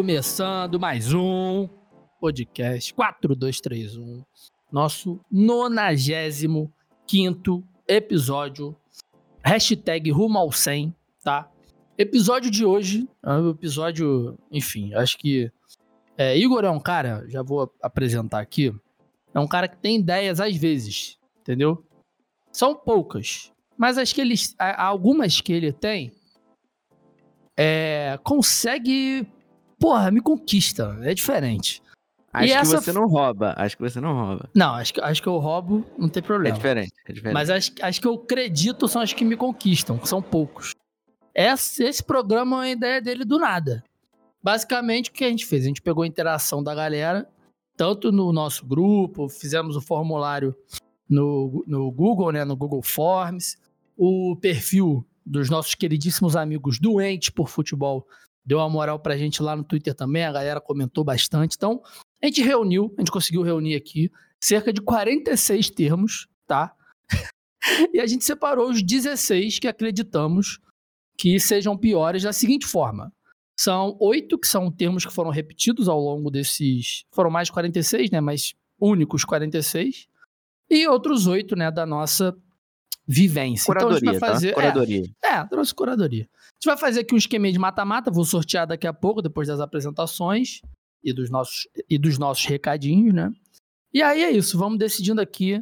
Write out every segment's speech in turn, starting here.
começando mais um podcast 4231, nosso 95 episódio, hashtag rumo ao 100, tá? Episódio de hoje, é episódio, enfim, acho que é, Igor é um cara, já vou apresentar aqui, é um cara que tem ideias às vezes, entendeu? São poucas, mas acho que ele, algumas que ele tem, é, consegue porra, me conquista. É diferente. Acho e que essa... você não rouba. Acho que você não rouba. Não, acho que, acho que eu roubo, não tem problema. É diferente, é diferente. Mas acho, acho que eu acredito são as que me conquistam, que são poucos. Esse, esse programa é uma ideia dele do nada. Basicamente, o que a gente fez? A gente pegou a interação da galera, tanto no nosso grupo, fizemos o formulário no, no Google, né, no Google Forms, o perfil dos nossos queridíssimos amigos doentes por futebol deu uma moral pra gente lá no Twitter também, a galera comentou bastante. Então, a gente reuniu, a gente conseguiu reunir aqui cerca de 46 termos, tá? e a gente separou os 16 que acreditamos que sejam piores da seguinte forma. São oito que são termos que foram repetidos ao longo desses. Foram mais de 46, né? Mas únicos 46. E outros oito, né, da nossa vivência. Curadoria, então a gente vai tá? fazer. Tá? Curadoria. É, é, trouxe curadoria. A gente vai fazer aqui um esquema de mata-mata, vou sortear daqui a pouco, depois das apresentações e dos nossos, e dos nossos recadinhos, né? E aí é isso, vamos decidindo aqui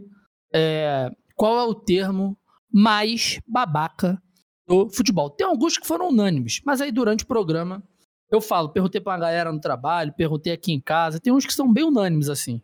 é, qual é o termo mais babaca do futebol. Tem alguns que foram unânimes, mas aí durante o programa eu falo, perguntei pra uma galera no trabalho, perguntei aqui em casa, tem uns que são bem unânimes assim.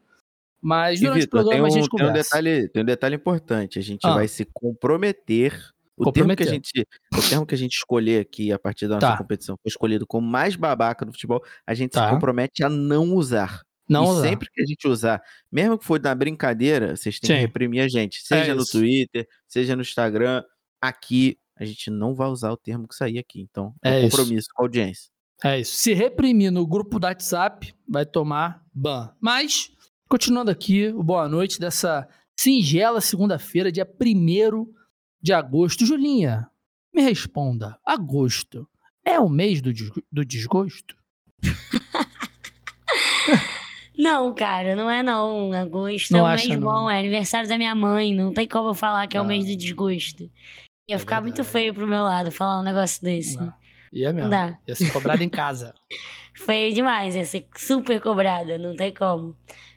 Mas durante Victor, o programa um, a gente conversa. Tem um, detalhe, tem um detalhe importante. A gente ah. vai se comprometer. O termo, que a gente, o termo que a gente escolher aqui a partir da nossa tá. competição foi escolhido como mais babaca do futebol, a gente tá. se compromete a não usar. Não e usar. sempre que a gente usar, mesmo que for na brincadeira, vocês têm Sim. que reprimir a gente. Seja é no Twitter, seja no Instagram. Aqui, a gente não vai usar o termo que sair aqui. Então, é, é um compromisso isso. com a audiência. É isso. Se reprimir no grupo do WhatsApp, vai tomar ban. Mas Continuando aqui, o boa noite dessa singela segunda-feira, dia 1 de agosto. Julinha, me responda: agosto é o mês do, do desgosto? Não, cara, não é não. Agosto não é o mês bom, é aniversário da minha mãe. Não tem como eu falar que é o mês do desgosto. Ia é ficar verdade. muito feio pro meu lado falar um negócio desse. Não. Ia mesmo. Não dá. Ia ser cobrada em casa. feio demais, ia ser super cobrada, não tem como.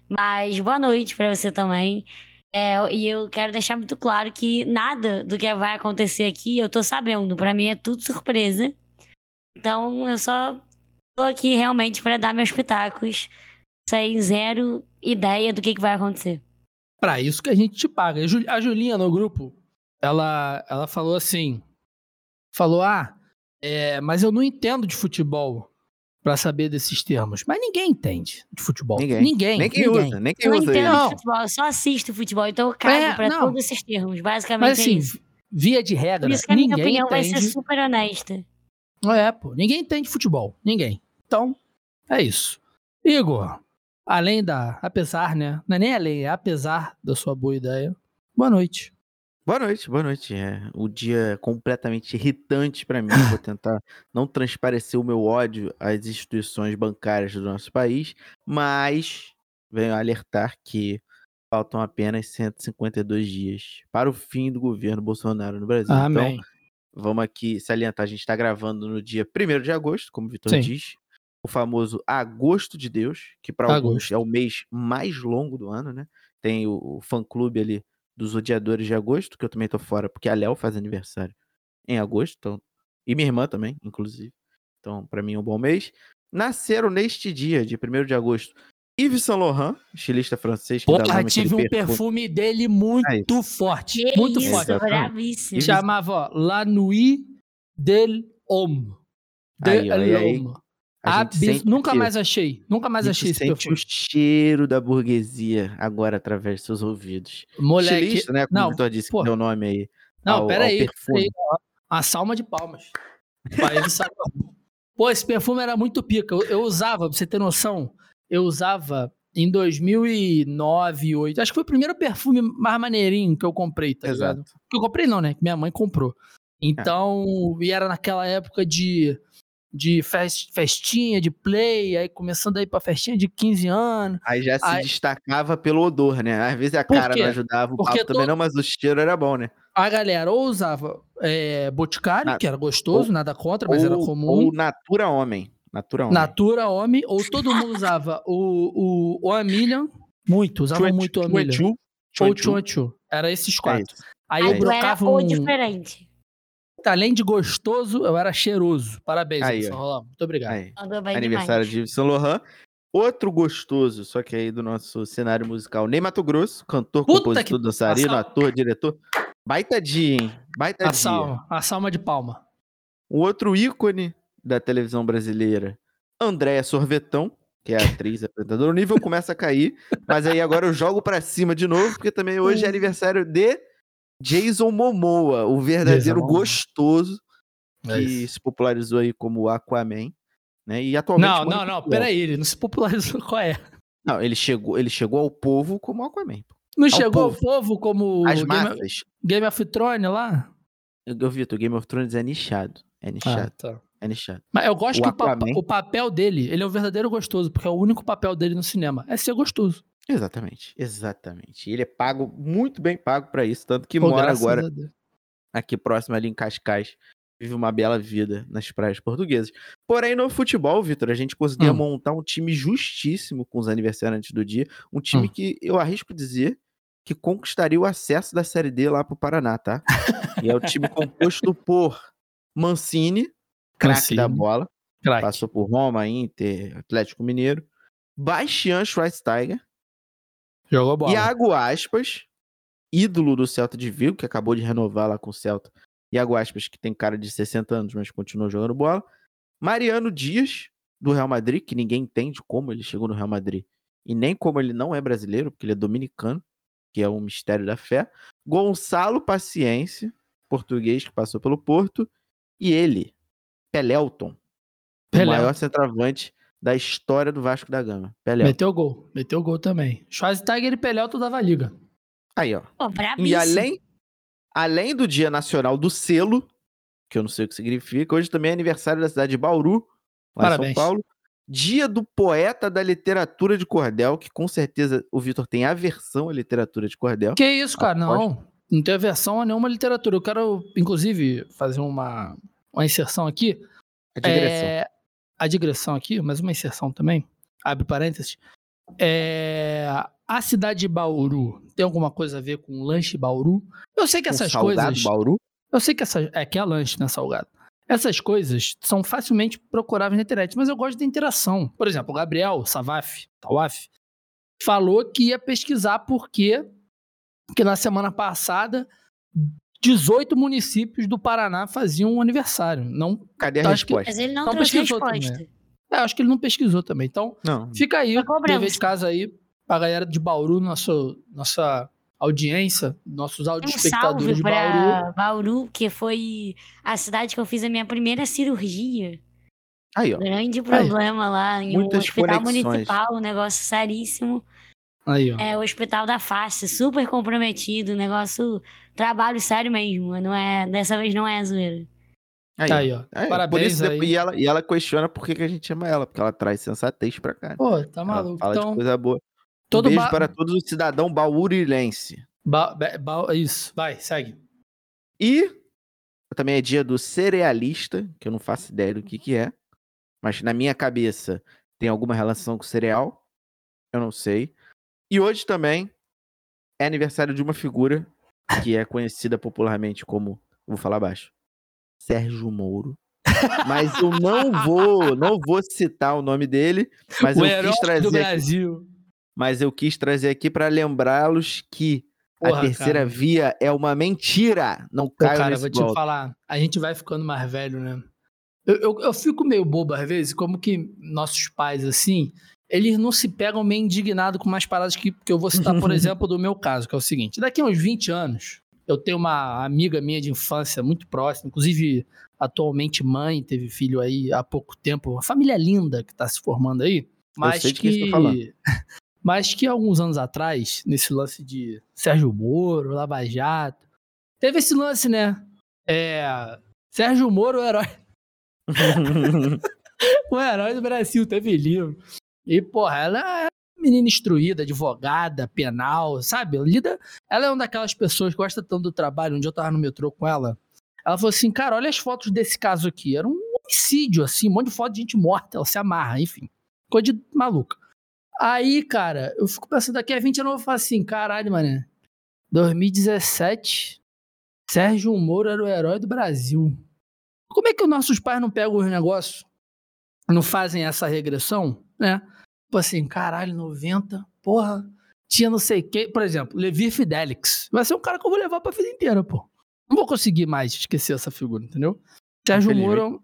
Mas boa noite para você também. É, e eu quero deixar muito claro que nada do que vai acontecer aqui eu tô sabendo. Para mim é tudo surpresa. Então eu só tô aqui realmente para dar meus pitacos, sem zero ideia do que, que vai acontecer. Para isso que a gente te paga. A Julinha no grupo, ela, ela falou assim: falou, ah, é, mas eu não entendo de futebol para saber desses termos. Mas ninguém entende de futebol. Ninguém. Ninguém. Nem quem ninguém. usa. Nem quem eu usa. Não entendo de futebol, eu só assisto futebol, então eu cago é, pra não. todos esses termos. Basicamente Mas, assim, é isso. Via de regra, Por isso que a minha opinião entende. vai ser super honesta. É, pô. Ninguém entende futebol. Ninguém. Então, é isso. Igor, além da. Apesar, né? Não é nem além, é apesar da sua boa ideia. Boa noite. Boa noite, boa noite. É, o dia é completamente irritante para mim. Vou tentar não transparecer o meu ódio às instituições bancárias do nosso país, mas venho alertar que faltam apenas 152 dias para o fim do governo Bolsonaro no Brasil. Então, Amém. Então, vamos aqui salientar: a gente está gravando no dia 1 de agosto, como o Vitor diz, o famoso Agosto de Deus, que para alguns é o mês mais longo do ano, né? Tem o, o fã-clube ali dos odiadores de agosto, que eu também tô fora, porque a Léo faz aniversário em agosto, então, e minha irmã também, inclusive. Então, para mim é um bom mês. Nasceram neste dia, de 1 de agosto, Yves Saint Laurent, estilista francês. Que Porra, tive um perfume. perfume dele muito é forte. Que muito isso, forte. bravíssimo. Chamava ó, La Nuit del Homme. De aí, aí, aí, Abis... Nunca mais achei. Nunca mais achei esse sente perfume. o cheiro da burguesia agora através dos seus ouvidos. Moleque. Estilista, né? Como não, o Vitor disse pô. que deu o nome aí. Não, pera aí. Uma salma de palmas. Pô, esse perfume era muito pica. Eu, eu, usava, pra você ter noção, eu usava em 2009, 2008. Acho que foi o primeiro perfume mais maneirinho que eu comprei, tá Exato. ligado? Que eu comprei não, né? Que minha mãe comprou. Então, é. e era naquela época de de fest, festinha, de play, aí começando a ir pra festinha de 15 anos. Aí já se aí... destacava pelo odor, né? Às vezes a cara não ajudava, o Porque papo também não, mas o cheiro era bom, né? A galera ou usava é, boticário, Na... que era gostoso, ou, nada contra, mas ou, era comum. Ou Natura Homem. Natura Homem. Natura Homem, ou todo mundo usava o, o, o Amilion, muito, usava muito o Amilion. Ou Chuanchu. Era esses quatro. É Aí eu brocava um... diferente. Além de gostoso, eu era cheiroso. Parabéns, aí, São Laurent. Muito obrigado. Aí. Aniversário demais. de São Laurent. Outro gostoso, só que aí do nosso cenário musical, Ney Mato Grosso, cantor, Puta compositor, que... dançarino, ator, diretor. Baita dia, hein? Baita a dia. Salma, a salma de palma. O outro ícone da televisão brasileira, Andréia Sorvetão, que é a atriz, apresentadora. O nível começa a cair, mas aí agora eu jogo para cima de novo, porque também hoje é aniversário de Jason Momoa, o verdadeiro Jason gostoso é que se popularizou aí como Aquaman, né? E atualmente Não, não, não, peraí, ele não se popularizou, qual é? Não, ele chegou, ele chegou ao povo como Aquaman. Não ao chegou povo. ao povo como As Game, Game of Thrones lá? Eu, Vitor, Game of Thrones é nichado. É ah, nichado. Ah, tá. É nichado. Mas eu gosto o que Aquaman... o, papel dele, ele é o verdadeiro gostoso, porque é o único papel dele no cinema. É ser gostoso. Exatamente, exatamente. Ele é pago, muito bem pago para isso, tanto que Pô, mora agora aqui próximo ali em Cascais. Vive uma bela vida nas praias portuguesas. Porém, no futebol, Vitor, a gente conseguia hum. montar um time justíssimo com os aniversariantes do dia. Um time hum. que eu arrisco dizer que conquistaria o acesso da Série D lá pro Paraná, tá? e é o time composto por Mancini, craque da bola. Crack. Passou por Roma, Inter, Atlético Mineiro. Bastian Schweinsteiger. Jogou bola. Iago Aspas, ídolo do Celta de Vigo, que acabou de renovar lá com o Celta. Iago Aspas, que tem cara de 60 anos, mas continua jogando bola. Mariano Dias, do Real Madrid, que ninguém entende como ele chegou no Real Madrid. E nem como ele não é brasileiro, porque ele é dominicano, que é um mistério da fé. Gonçalo Paciência, português que passou pelo Porto. E ele, Pelelton, o maior centroavante da história do Vasco da Gama. Pelé. Meteu gol, meteu gol também. Schwarzenegger e Pelelton dava liga. Aí, ó. Oh, e além, além do Dia Nacional do Selo, que eu não sei o que significa, hoje também é aniversário da cidade de Bauru, lá Parabéns. em São Paulo. Dia do Poeta da Literatura de Cordel, que com certeza o Vitor tem aversão à literatura de Cordel. Que isso, cara, não. Não tem aversão a nenhuma literatura. Eu quero, inclusive, fazer uma, uma inserção aqui. A digressão. É, a digressão aqui, mas uma inserção também. Abre parênteses. É, a cidade de Bauru tem alguma coisa a ver com lanche Bauru? Eu sei que essas um coisas. Bauru? Eu sei que essa é que é lanche, né, salgado. Essas coisas são facilmente procuráveis na internet, mas eu gosto da interação. Por exemplo, o Gabriel Savaf, Tawaf, falou que ia pesquisar porque que na semana passada 18 municípios do Paraná faziam um aniversário. Não, Cadê a resposta? Que, Mas ele não, não trouxe resposta. Também. É, acho que ele não pesquisou também. Então, não. fica aí, dever de casa aí, pra galera de Bauru, nosso, nossa audiência, nossos áudio espectadores de Bauru. Bauru, que foi a cidade que eu fiz a minha primeira cirurgia. Aí, ó. Grande problema aí. lá, em Muitas um hospital conexões. municipal, um negócio seríssimo. Aí, ó. É o Hospital da Face, super comprometido, negócio, trabalho sério mesmo, não é, dessa vez não é zoeira. Aí, aí ó. Aí, Parabéns isso, aí. E ela, e ela questiona por que, que a gente chama ela, porque ela traz sensatez pra cá. Pô, tá maluco. Ela fala então, de coisa boa. Todo um beijo ba... para todos os cidadãos baurilense. Ba... Ba... Isso, vai, segue. E também é dia do cerealista, que eu não faço ideia do que que é, mas na minha cabeça tem alguma relação com cereal, eu não sei. E hoje também é aniversário de uma figura que é conhecida popularmente como, vou falar baixo, Sérgio Moro. Mas eu não vou, não vou citar o nome dele, mas o eu quis trazer do Brasil. Aqui, mas eu quis trazer aqui para lembrá-los que Porra, a terceira cara. via é uma mentira. Não cai Cara, vou te falar, a gente vai ficando mais velho, né? Eu, eu, eu, fico meio bobo às vezes, como que nossos pais, assim, eles não se pegam meio indignados com umas paradas que, que eu vou citar, por exemplo, do meu caso, que é o seguinte: daqui a uns 20 anos, eu tenho uma amiga minha de infância muito próxima, inclusive atualmente mãe, teve filho aí há pouco tempo, uma família linda que está se formando aí, mas que, que mas que alguns anos atrás, nesse lance de Sérgio Moro, Lava Jato, teve esse lance, né? É, Sérgio Moro, o herói. o herói do Brasil, teve livro. E, porra, ela é menina instruída, advogada, penal, sabe? Lida, ela é uma daquelas pessoas que gosta tanto do trabalho. Um dia eu tava no metrô com ela. Ela falou assim, cara, olha as fotos desse caso aqui. Era um homicídio, assim, um monte de foto de gente morta. Ela se amarra, enfim. Coisa de maluca. Aí, cara, eu fico pensando, daqui a 20 anos eu vou falar assim, caralho, mané. 2017, Sérgio Moro era o herói do Brasil. Como é que os nossos pais não pegam os negócios, não fazem essa regressão, né? Tipo assim, caralho, 90, porra, tinha não sei quê. Por exemplo, Levi Fidelix. Vai ser um cara que eu vou levar pra vida inteira, pô. Não vou conseguir mais esquecer essa figura, entendeu? Sérgio Moro.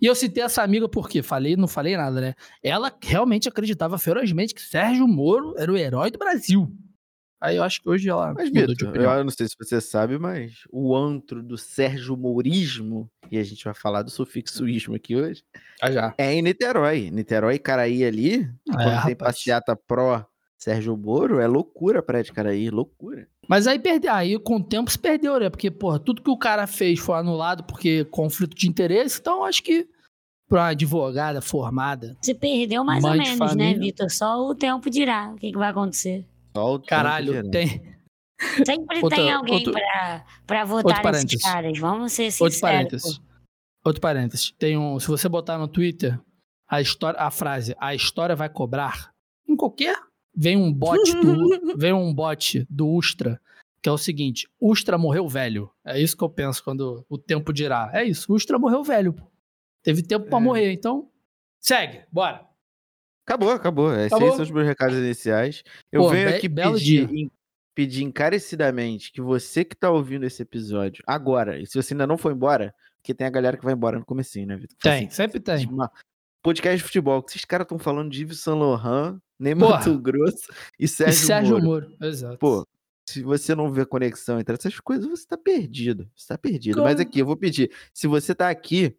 E eu citei essa amiga porque falei, não falei nada, né? Ela realmente acreditava ferozmente que Sérgio Moro era o herói do Brasil. Aí eu acho que hoje ela. Mas, Vitor, eu não sei se você sabe, mas o antro do Sérgio Mourismo, e a gente vai falar do sufixoísmo aqui hoje, ah, já. é em Niterói. Niterói e Caraí ali, é, quando rapaz. tem passeata pró Sérgio Moro, é loucura pra de Caraí, loucura. Mas aí perdeu, aí com o tempo se perdeu, né? Porque, porra, tudo que o cara fez foi anulado porque conflito de interesse, então acho que pra uma advogada formada. Se perdeu mais ou menos, né, Vitor? Só o tempo dirá o que, que vai acontecer. Só o Caralho, tem. Sempre outro, tem alguém outro, pra, pra votar nesses caras. Vamos ser sinceros. Outro parênteses. Outro parênteses. Tem um, se você botar no Twitter a, história, a frase a história vai cobrar, em qualquer, vem um bot do, vem um bot do Ustra, que é o seguinte, Ustra morreu velho. É isso que eu penso quando o tempo dirá. É isso, Ustra morreu velho. Teve tempo é. para morrer, então segue, bora. Acabou, acabou. Esses acabou. são os meus recados iniciais. Eu Pô, venho aqui pedir, pedir encarecidamente que você que tá ouvindo esse episódio agora, e se você ainda não foi embora, porque tem a galera que vai embora no comecinho, né, Vitor? Tem, assim, sempre tem. Uma podcast de futebol, que esses caras estão falando de Yves Saint Laurent, Neymar Mato Grosso e Sérgio, e Sérgio Moro. Moro. Exato. Pô, se você não vê conexão entre essas coisas, você tá perdido. Você tá perdido. Como? Mas aqui, eu vou pedir. Se você tá aqui,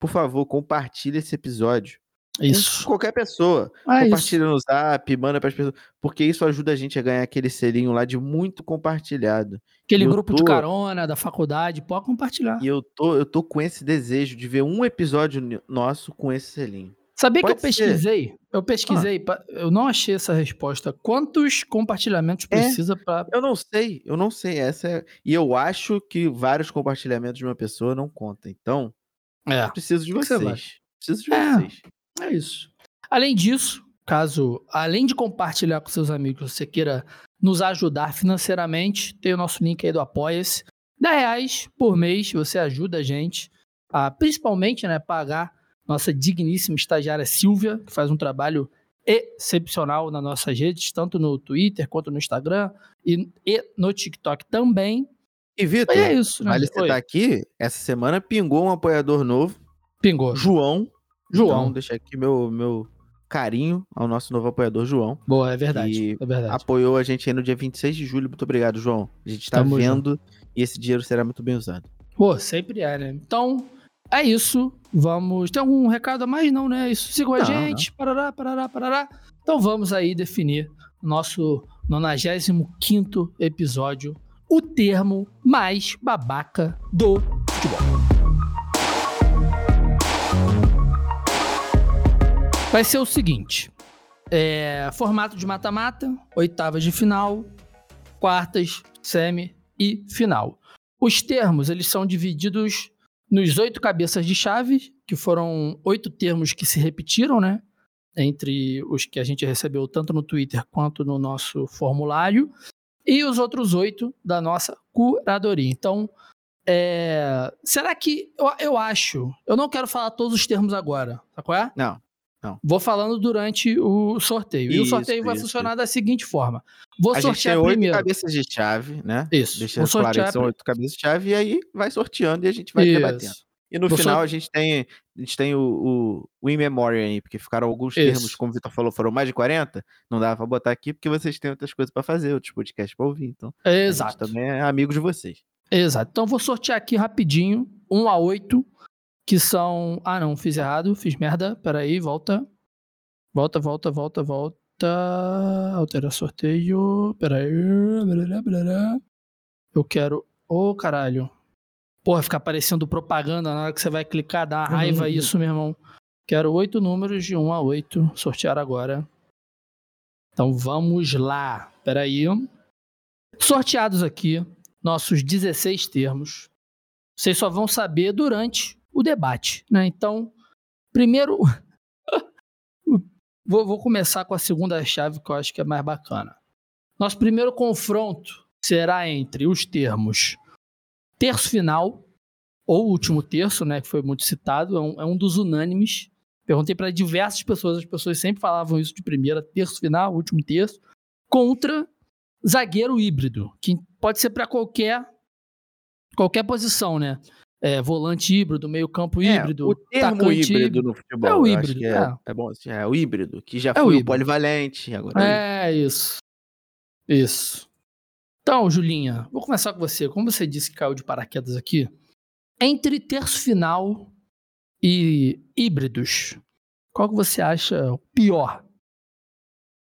por favor, compartilhe esse episódio isso. Com qualquer pessoa. Ah, Compartilha isso. no zap, manda para as pessoas. Porque isso ajuda a gente a ganhar aquele selinho lá de muito compartilhado. Aquele grupo tô... de carona da faculdade, pode compartilhar. E eu tô, eu tô com esse desejo de ver um episódio nosso com esse selinho. Sabia pode que eu pesquisei? Ser. Eu pesquisei, ah. eu não achei essa resposta. Quantos compartilhamentos é, precisa para. Eu não sei, eu não sei. Essa é... E eu acho que vários compartilhamentos de uma pessoa não contam. Então, é. preciso de vocês. Preciso de é. vocês. É isso. Além disso, caso, além de compartilhar com seus amigos, você queira nos ajudar financeiramente, tem o nosso link aí do Apoia-se. 10 reais por mês, você ajuda a gente a, principalmente, né, pagar nossa digníssima estagiária Silvia, que faz um trabalho excepcional nas nossas redes, tanto no Twitter quanto no Instagram e, e no TikTok também. E Vitor, é isso, né? você tá aqui, essa semana pingou um apoiador novo. Pingou. João, João. Então, deixar aqui meu, meu carinho ao nosso novo apoiador, João. Boa, é verdade. é verdade. apoiou a gente aí no dia 26 de julho. Muito obrigado, João. A gente tá Tamo vendo junto. e esse dinheiro será muito bem usado. Pô, sempre é, né? Então, é isso. Vamos. Tem algum recado a mais? Não, né? Isso. Sigam a gente. Não. Parará, parará, parará. Então vamos aí definir nosso 95 episódio. O termo mais babaca do futebol. Vai ser o seguinte: é, formato de mata-mata, oitavas de final, quartas, semi e final. Os termos eles são divididos nos oito cabeças de chave, que foram oito termos que se repetiram, né? Entre os que a gente recebeu tanto no Twitter quanto no nosso formulário, e os outros oito da nossa curadoria. Então, é, será que. Eu, eu acho. Eu não quero falar todos os termos agora, sabe qual é? Não. Não. Vou falando durante o sorteio. Isso, e o sorteio vai isso, funcionar isso. da seguinte forma. Vou a sortear gente tem primeiro. oito cabeças de chave, né? Isso. Deixa Vou claro sortear... são oito cabeças de chave e aí vai sorteando e a gente vai isso. debatendo. E no Vou final a gente tem, a gente tem o, o, o in memory aí, porque ficaram alguns termos, como o Vitor falou, foram mais de 40. Não dava pra botar aqui porque vocês têm outras coisas para fazer, outros podcasts pra ouvir. Então, Exato. também é amigo de vocês. Exato. Então vou sortear aqui rapidinho, 1 a 8, que são. Ah, não, fiz errado, fiz merda. Peraí, volta. Volta, volta, volta, volta. Alterar sorteio. Pera aí. Eu quero. Ô, oh, caralho. Porra, ficar aparecendo propaganda na hora que você vai clicar, dá uma raiva uhum. isso, meu irmão. Quero oito números de 1 a 8. Sortear agora. Então vamos lá. Peraí. Sorteados aqui, nossos 16 termos. Vocês só vão saber durante o debate, né? Então, primeiro. vou, vou começar com a segunda chave que eu acho que é mais bacana. Nosso primeiro confronto será entre os termos terço final ou último terço, né, que foi muito citado, é um, é um dos unânimes. Perguntei para diversas pessoas, as pessoas sempre falavam isso de primeira, terço final, último terço, contra zagueiro híbrido, que pode ser para qualquer qualquer posição, né? É, volante híbrido, meio campo é, híbrido, é, o termo híbrido, híbrido no futebol. É o híbrido, é, é. é, bom assim, é o híbrido, que já é foi o, o polivalente, agora é, isso. Isso. Então, Julinha, vou começar com você. Como você disse que caiu de paraquedas aqui, entre terço final e híbridos, qual que você acha o pior?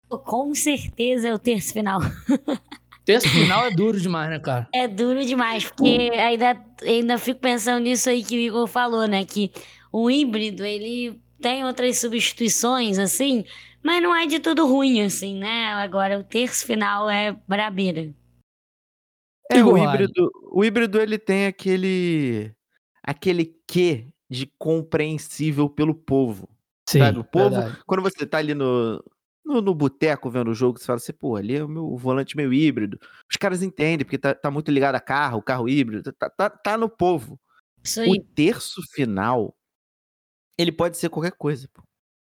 Com certeza é o terço final. Terço final é duro demais, né, cara? É duro demais, porque ainda, ainda fico pensando nisso aí que o Igor falou, né? Que o híbrido, ele tem outras substituições, assim, mas não é de tudo ruim, assim, né? Agora, o terço final é brabeira. É, o híbrido, o híbrido, ele tem aquele aquele quê de compreensível pelo povo. Sim, sabe? O povo, verdade. quando você tá ali no, no, no boteco vendo o jogo, você fala assim, pô, ali é o meu volante meio híbrido. Os caras entendem, porque tá, tá muito ligado a carro, o carro híbrido, tá, tá, tá no povo. O terço final, ele pode ser qualquer coisa, pô.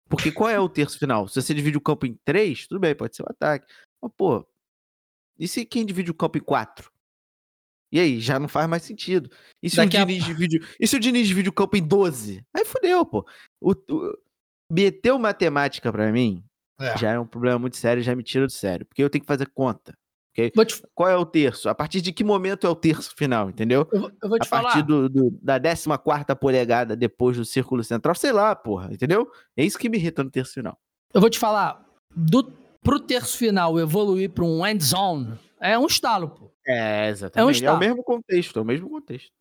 Porque qual é o terço final? Se você divide o campo em três, tudo bem, pode ser o um ataque. Mas, pô, e se quem divide o campo em quatro? E aí, já não faz mais sentido. E se, o Diniz, a... divide, e se o Diniz divide o campo em 12? Aí fodeu, pô. O, o, meteu matemática para mim é. já é um problema muito sério, já me tira do sério. Porque eu tenho que fazer conta. Okay? Te... Qual é o terço? A partir de que momento é o terço final, entendeu? Eu, eu vou te a falar. partir do, do, da 14 polegada depois do círculo central, sei lá, porra, entendeu? É isso que me irrita no terço final. Eu vou te falar, do, pro terço final evoluir para um end zone, é um estalo, pô. É, exatamente. É, um é o mesmo contexto, é o mesmo contexto.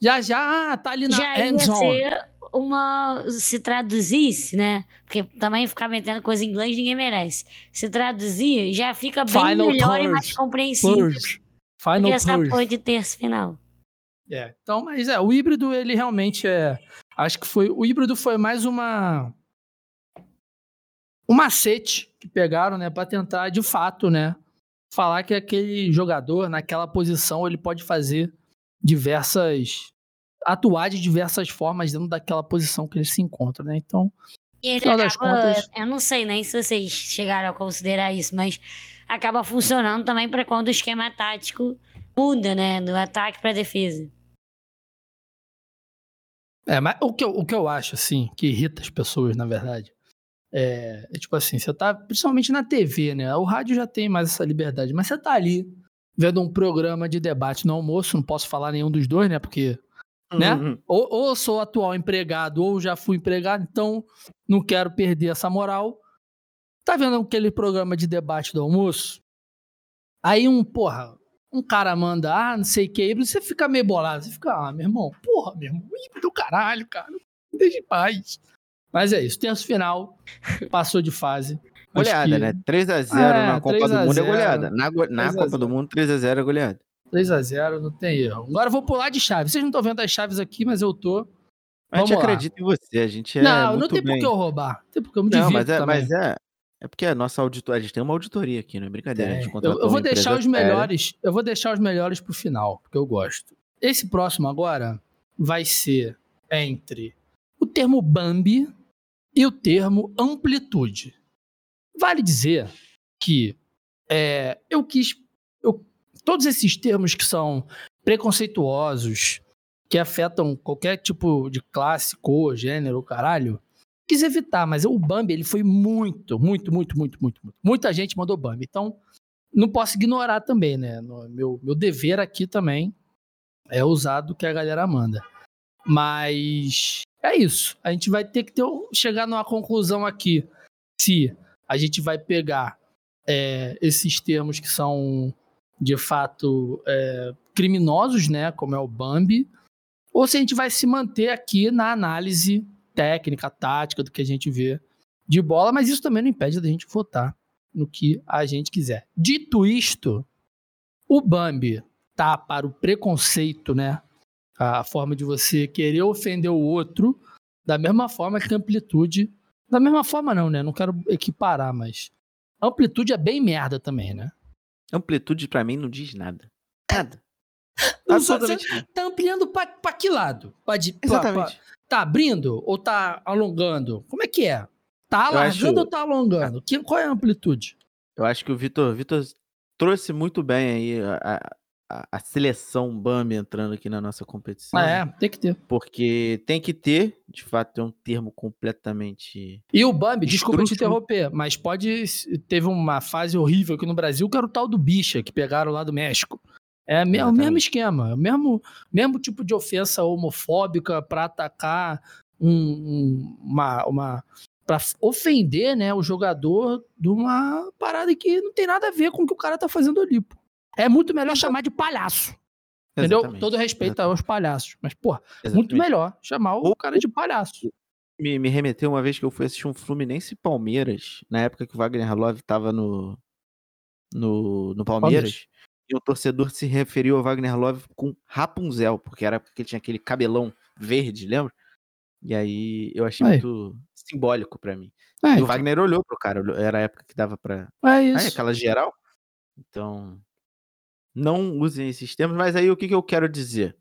Já, já tá ali na já ia ser uma. Se traduzisse, né? Porque também ficar metendo coisa em inglês ninguém merece. Se traduzir, já fica bem Final melhor purge. e mais compreensível. Purge. Final que essa porra de terço final. É, então, mas é, o híbrido, ele realmente é. Acho que foi. O híbrido foi mais uma. Um macete que pegaram, né, para tentar, de fato, né, falar que aquele jogador, naquela posição, ele pode fazer diversas. Atuar de diversas formas dentro daquela posição que ele se encontra, né? Então. E ele acaba, contas... Eu não sei nem se vocês chegaram a considerar isso, mas acaba funcionando também para quando o esquema tático muda, né? Do ataque para defesa. É, mas o que, eu, o que eu acho, assim, que irrita as pessoas, na verdade, é, é, tipo assim, você tá, principalmente na TV, né? O rádio já tem mais essa liberdade, mas você tá ali vendo um programa de debate no almoço, não posso falar nenhum dos dois, né? Porque, né? uhum. Ou, sou atual empregado, ou já fui empregado, então não quero perder essa moral. Tá vendo aquele programa de debate do almoço? Aí um, porra, um cara manda, ah, não sei o que, você fica meio bolado, você fica, ah, meu irmão, porra, meu irmão, do caralho, cara, deixa em paz. Mas é isso, terço final, passou de fase. Goleada, que... né? 3x0 é, na Copa do Mundo é goleada. Na, na Copa do Mundo, 3x0 é goleada. 3x0, não tem erro. Agora eu vou pular de chave. Vocês não estão vendo as chaves aqui, mas eu tô. A gente acredita em você, a gente é. Não, não tem bem. por que eu roubar. Tem porque eu me não, mas é, mas é, é porque a nossa auditoria, a gente tem uma auditoria aqui, não é brincadeira. É. eu, eu vou deixar os melhores, eu vou deixar os melhores pro final, porque eu gosto. Esse próximo agora vai ser entre o termo Bambi e o termo amplitude. Vale dizer que é, eu quis. Eu, todos esses termos que são preconceituosos, que afetam qualquer tipo de classe, cor, gênero, caralho, quis evitar, mas o Bambi ele foi muito, muito, muito, muito, muito, muito. Muita gente mandou Bambi. Então, não posso ignorar também, né? meu, meu dever aqui também é usar do que a galera manda. Mas é isso. A gente vai ter que ter, chegar numa conclusão aqui. Se a gente vai pegar é, esses termos que são de fato é, criminosos, né, como é o Bambi, ou se a gente vai se manter aqui na análise técnica, tática do que a gente vê de bola, mas isso também não impede da gente votar no que a gente quiser. Dito isto, o Bambi tá para o preconceito, né? A forma de você querer ofender o outro, da mesma forma que a amplitude. Da mesma forma, não, né? Não quero equiparar, mas. amplitude é bem merda também, né? Amplitude para mim não diz nada. Nada. Absolutamente. Você tá ampliando pra, pra que lado? Pra, de, Exatamente. Pra, tá abrindo ou tá alongando? Como é que é? Tá alargando acho... ou tá alongando? Que, qual é a amplitude? Eu acho que o Vitor, Vitor trouxe muito bem aí a, a, a, seleção BAMI entrando aqui na nossa competição. Ah, é, tem que ter. Porque tem que ter, de fato, é um termo completamente. E o BAMI, desculpa te interromper, mas pode. Teve uma fase horrível aqui no Brasil, que era o tal do bicha, que pegaram lá do México. É, é o mesmo esquema, é o mesmo, mesmo tipo de ofensa homofóbica para atacar um, um, uma, uma para ofender, né, o jogador de uma parada que não tem nada a ver com o que o cara tá fazendo ali, pô. É muito melhor chamar de palhaço. Entendeu? Exatamente. Todo respeito Exatamente. aos palhaços. Mas, pô, muito melhor chamar o cara de palhaço. Me, me remeteu uma vez que eu fui assistir um Fluminense Palmeiras, na época que o Wagner Love tava no, no, no Palmeiras. Palmeiras. E o torcedor se referiu ao Wagner Love com Rapunzel, porque era porque ele tinha aquele cabelão verde, lembra? E aí eu achei aí. muito simbólico para mim. É, e o então. Wagner olhou pro cara, era a época que dava pra. É isso. Aí, aquela geral. Então, não usem esses termos, mas aí o que, que eu quero dizer?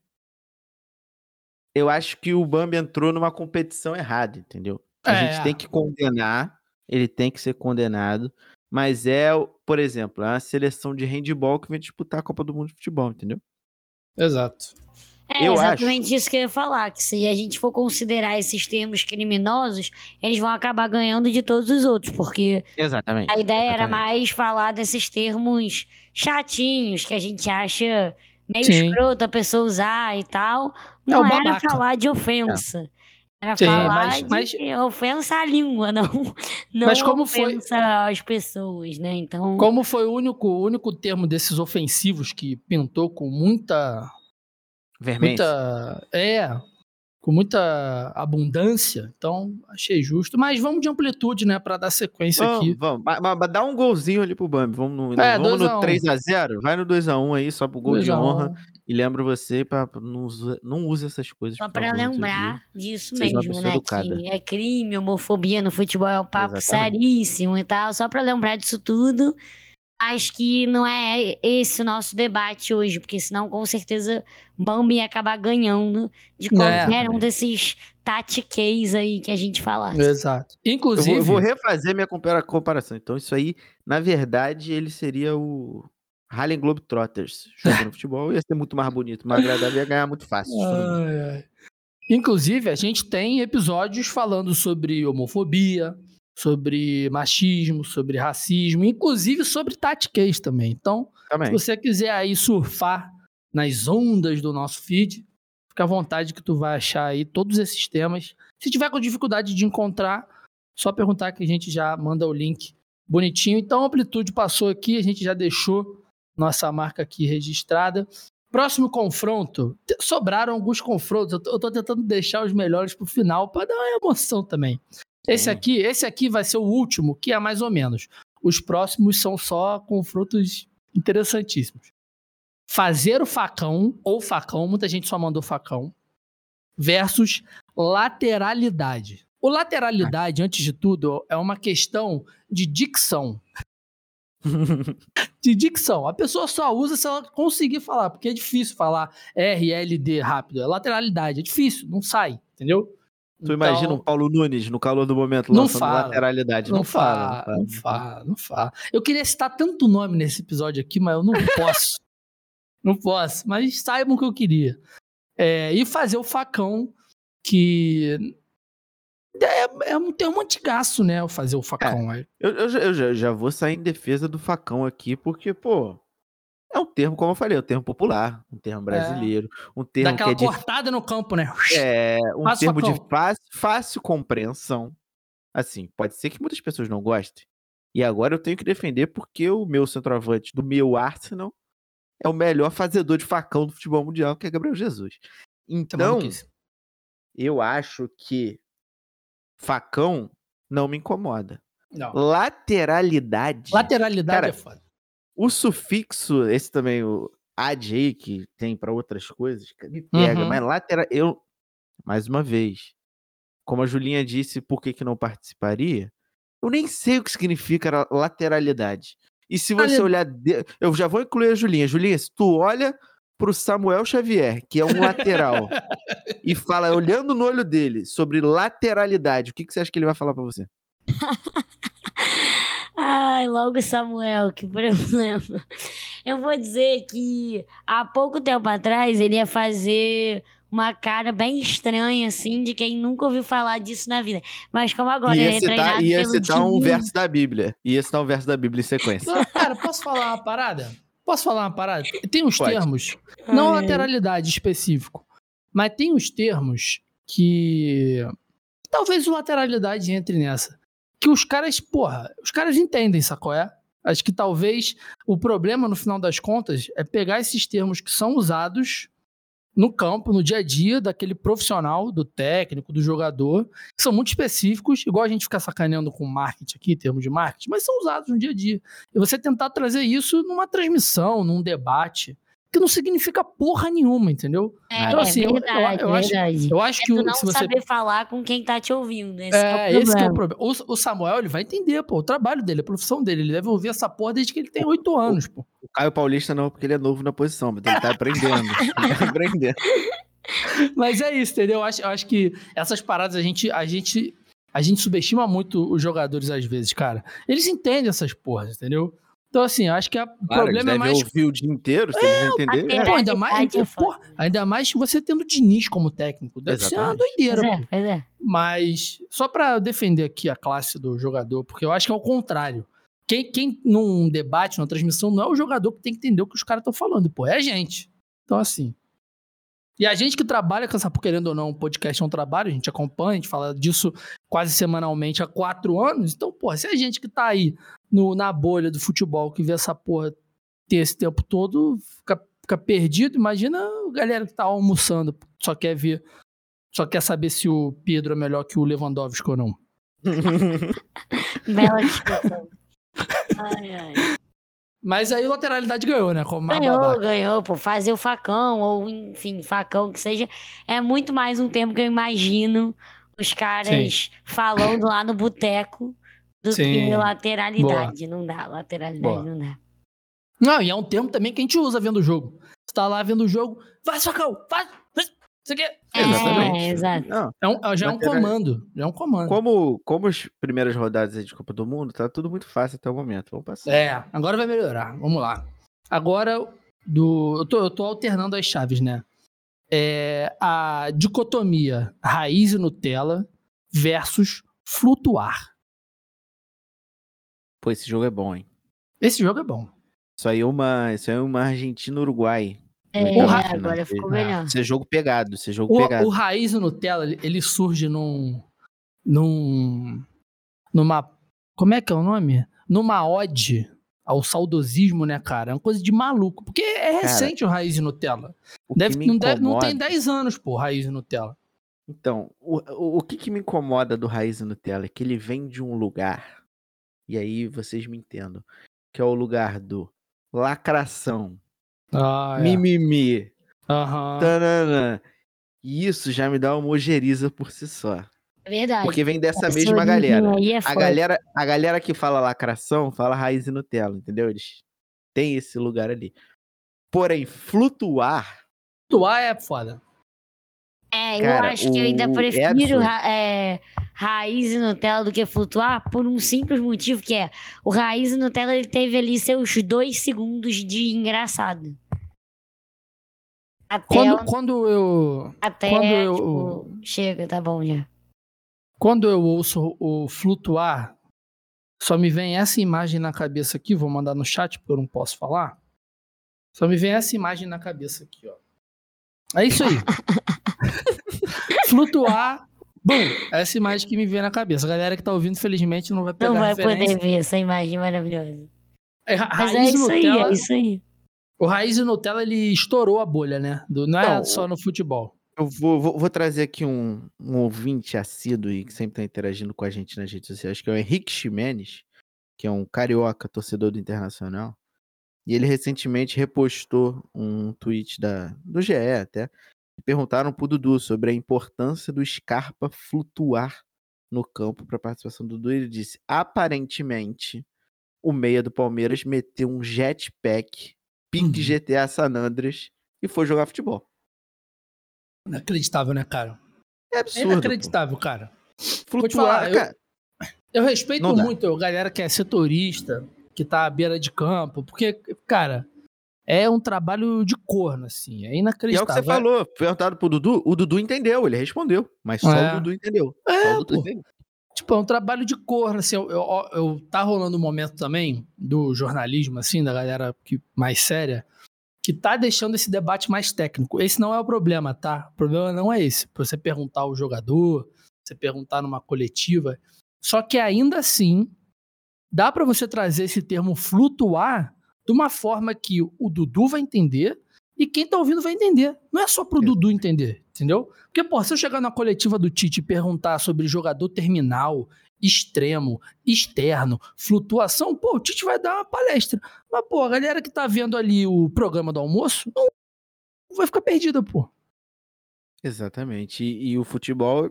Eu acho que o Bambi entrou numa competição errada, entendeu? A é. gente tem que condenar, ele tem que ser condenado, mas é, por exemplo, a seleção de handball que vem disputar a Copa do Mundo de Futebol, entendeu? Exato. É eu exatamente acho. isso que eu ia falar, que se a gente for considerar esses termos criminosos, eles vão acabar ganhando de todos os outros, porque exatamente, a ideia exatamente. era mais falar desses termos chatinhos que a gente acha meio Sim. escroto a pessoa usar e tal. É não é era falar de ofensa. Era Sim, falar mas, mas... de ofensa à língua, não, não mas como ofensa foi... às pessoas, né? Então... Como foi o único, o único termo desses ofensivos que pintou com muita Vermelho. Muita, é, com muita abundância, então achei justo. Mas vamos de amplitude, né, para dar sequência vamos, aqui. Vamos, mas, mas, dá um golzinho ali pro Bambi. Vamos no, é, vamos no 3x0, vai no 2x1 aí, só pro gol de honra. E lembro você, pra, não, não use essas coisas. Só para lembrar disso mesmo, né? Que é crime, homofobia no futebol é um papo Exatamente. seríssimo e tal. Só para lembrar disso tudo acho que não é esse o nosso debate hoje, porque senão com certeza Bambi ia acabar ganhando de qualquer é. um desses tatiqueis aí que a gente falasse. Exato. Inclusive. Eu vou, eu vou refazer minha comparação. Então, isso aí, na verdade, ele seria o Harlem Globetrotters jogando futebol. Ia ser muito mais bonito, mais agradável, ia ganhar muito fácil. Ai, ai. Inclusive, a gente tem episódios falando sobre homofobia, sobre machismo, sobre racismo, inclusive sobre tatiquez também. Então, também. se você quiser aí surfar nas ondas do nosso feed, fica à vontade que tu vai achar aí todos esses temas. Se tiver com dificuldade de encontrar, só perguntar que a gente já manda o link bonitinho. Então, a amplitude passou aqui, a gente já deixou nossa marca aqui registrada. Próximo confronto, sobraram alguns confrontos. Eu tô, eu tô tentando deixar os melhores pro final para dar uma emoção também. Esse aqui, esse aqui vai ser o último, que é mais ou menos. Os próximos são só confrontos interessantíssimos. Fazer o facão, ou facão, muita gente só mandou facão, versus lateralidade. O lateralidade, antes de tudo, é uma questão de dicção. de dicção. A pessoa só usa se ela conseguir falar, porque é difícil falar RLD rápido. É lateralidade, é difícil, não sai, entendeu? Tu então, imagina um Paulo Nunes no calor do momento lançando fala, lateralidade. Não, não, fala, fala, não, fala, não fala. Eu queria citar tanto nome nesse episódio aqui, mas eu não posso. não posso, mas saibam que eu queria. É, e fazer o facão, que é, é um termo antigaço, né? Fazer o facão. É, eu, eu, eu já, já vou sair em defesa do facão aqui, porque, pô, é um termo, como eu falei, um termo popular, um termo é. brasileiro, um termo Daquela que é cortada de... no campo, né? É, um termo de fácil, fácil compreensão. Assim, pode ser que muitas pessoas não gostem. E agora eu tenho que defender porque o meu centroavante do meu Arsenal é o melhor fazedor de facão do futebol mundial, que é Gabriel Jesus. Então, eu acho que facão não me incomoda. Não. Lateralidade. Lateralidade cara, é foda. O sufixo, esse também, o ad aí, que tem para outras coisas, me pega, uhum. mas lateral. Eu, mais uma vez, como a Julinha disse, por que, que não participaria? Eu nem sei o que significa lateralidade. E se você Olha... olhar. De... Eu já vou incluir a Julinha. Julinha, se tu olha pro Samuel Xavier, que é um lateral, e fala, olhando no olho dele, sobre lateralidade, o que, que você acha que ele vai falar para você? Ai, logo Samuel, que problema. Eu vou dizer que há pouco tempo atrás ele ia fazer uma cara bem estranha, assim, de quem nunca ouviu falar disso na vida. Mas como agora ia ele é treinado Ia citar um verso da Bíblia. Ia citar um verso da Bíblia em sequência. Não, cara, posso falar uma parada? Posso falar uma parada? Tem uns Pode. termos, não Ai. lateralidade específico, mas tem uns termos que talvez o lateralidade entre nessa. Que os caras, porra, os caras entendem, sacou? É? Acho que talvez o problema, no final das contas, é pegar esses termos que são usados no campo, no dia a dia daquele profissional, do técnico, do jogador, que são muito específicos, igual a gente fica sacaneando com marketing aqui, termos de marketing, mas são usados no dia a dia. E você tentar trazer isso numa transmissão, num debate, que não significa porra nenhuma, entendeu? É, então, assim, é verdade, eu, eu, acho, eu acho é que o, não se você... saber falar com quem tá te ouvindo. Esse é, é esse é o problema. O, o, Samuel, ele vai entender, pô, o trabalho dele, a profissão dele. Ele deve ouvir essa porra desde que ele tem oito anos, pô. O Caio Paulista não, porque ele é novo na posição, mas ele tá aprendendo. ele tá aprendendo. Mas é isso, entendeu? Eu acho, eu acho que essas paradas a gente, a gente a gente subestima muito os jogadores às vezes, cara. Eles entendem essas porras, entendeu? Então, assim, acho que o problema é mais. ouvir o dia inteiro, se é, eles entenderem. Pô, ainda mais, é porra, ainda mais você tendo o Diniz como técnico. Deve Exatamente. ser uma doideira. Pois é, pois é. Mas, só para defender aqui a classe do jogador, porque eu acho que é o contrário. Quem, quem num debate, numa transmissão, não é o jogador que tem que entender o que os caras estão falando, pô, é a gente. Então, assim. E a gente que trabalha com essa, querendo ou não, o podcast é um trabalho, a gente acompanha, a gente fala disso quase semanalmente há quatro anos. Então, pô, se a gente que tá aí no, na bolha do futebol que vê essa porra ter esse tempo todo, fica, fica perdido. Imagina a galera que tá almoçando, só quer ver, só quer saber se o Pedro é melhor que o Lewandowski ou não. Bela discussão. ai, ai. Mas aí o lateralidade ganhou, né? Como ganhou, ganhou, pô. Fazer o facão, ou enfim, facão que seja, é muito mais um termo que eu imagino os caras Sim. falando lá no boteco do Sim. que lateralidade. Boa. Não dá, lateralidade Boa. não dá. Não, e é um termo também que a gente usa vendo o jogo. Você tá lá vendo o jogo, vai, facão, vai, isso aqui. É, Exatamente. É, exato. Não, é um, já é um comando. Já é um comando. Como, como as primeiras rodadas de Copa do Mundo, tá tudo muito fácil até o momento. Vamos passar. É, agora vai melhorar. Vamos lá. Agora, do, eu, tô, eu tô alternando as chaves, né? É, a dicotomia raiz e Nutella versus flutuar. Pô, esse jogo é bom, hein? Esse jogo é bom. Isso aí é uma, isso aí é uma Argentina-Uruguai. É, agora ficou melhor. Isso é jogo pegado, isso é jogo o, pegado. O Raiz Nutella, ele surge num... num... numa... como é que é o nome? Numa ode ao saudosismo, né, cara? É uma coisa de maluco. Porque é recente cara, o Raiz Nutella. Deve, não, incomoda... deve, não tem 10 anos, pô, Raiz Nutella. Então, o, o, o que, que me incomoda do Raiz Nutella é que ele vem de um lugar, e aí vocês me entendam, que é o lugar do lacração, ah, é. mimimi, uhum. e isso já me dá uma ojeriza por si só. É verdade. Porque vem dessa Essa mesma galera. É a galera. A galera que fala lacração fala raiz e Nutella, entendeu? Eles têm esse lugar ali. Porém, flutuar. Flutuar é foda. É, Cara, eu acho o... que eu ainda prefiro é ra é, raiz e Nutella do que flutuar por um simples motivo que é o raiz e Nutella ele teve ali seus dois segundos de engraçado. Até quando, quando eu. Até quando eu, tipo, chega, tá bom já. Quando eu ouço o flutuar, só me vem essa imagem na cabeça aqui. Vou mandar no chat porque eu não posso falar. Só me vem essa imagem na cabeça aqui, ó. É isso aí. Flutuar. Bom, essa imagem que me vem na cabeça. A galera que tá ouvindo, felizmente, não vai pegar Não vai referência. poder ver essa imagem maravilhosa. É, Mas é isso Nutella, aí, é isso aí. O Raiz e Nutella, ele estourou a bolha, né? Do, não é não, só no futebol. Eu vou, vou, vou trazer aqui um, um ouvinte assíduo e que sempre está interagindo com a gente nas redes sociais, que é o Henrique Ximenes, que é um carioca, torcedor do Internacional. E ele recentemente repostou um tweet da, do GE até. E perguntaram pro Dudu sobre a importância do Scarpa flutuar no campo para participação do Dudu. Ele disse: aparentemente, o meia do Palmeiras meteu um jetpack, ping uhum. GTA San Andreas e foi jogar futebol. Inacreditável, né, cara? É absurdo. É inacreditável, pô. cara. Flutuar, falar, cara. Eu, eu respeito muito a galera que é setorista, que tá à beira de campo, porque, cara, é um trabalho de corno, assim, é inacreditável. E é o que você falou, perguntado pro Dudu, o Dudu entendeu, ele respondeu, mas só é. o Dudu entendeu. É, o Dudu entendeu. Tipo, é um trabalho de corno, assim, eu, eu, eu, tá rolando um momento também do jornalismo, assim, da galera que, mais séria, que tá deixando esse debate mais técnico. Esse não é o problema, tá? O problema não é esse. Você perguntar ao jogador, você perguntar numa coletiva. Só que ainda assim, dá para você trazer esse termo flutuar de uma forma que o Dudu vai entender e quem tá ouvindo vai entender. Não é só pro Dudu entender, entendeu? Porque, pô, se eu chegar na coletiva do Tite e perguntar sobre jogador terminal, extremo, externo, flutuação, pô, o Tite vai dar uma palestra. Mas, pô, a galera que tá vendo ali o programa do almoço não vai ficar perdida, pô. Exatamente. E, e o futebol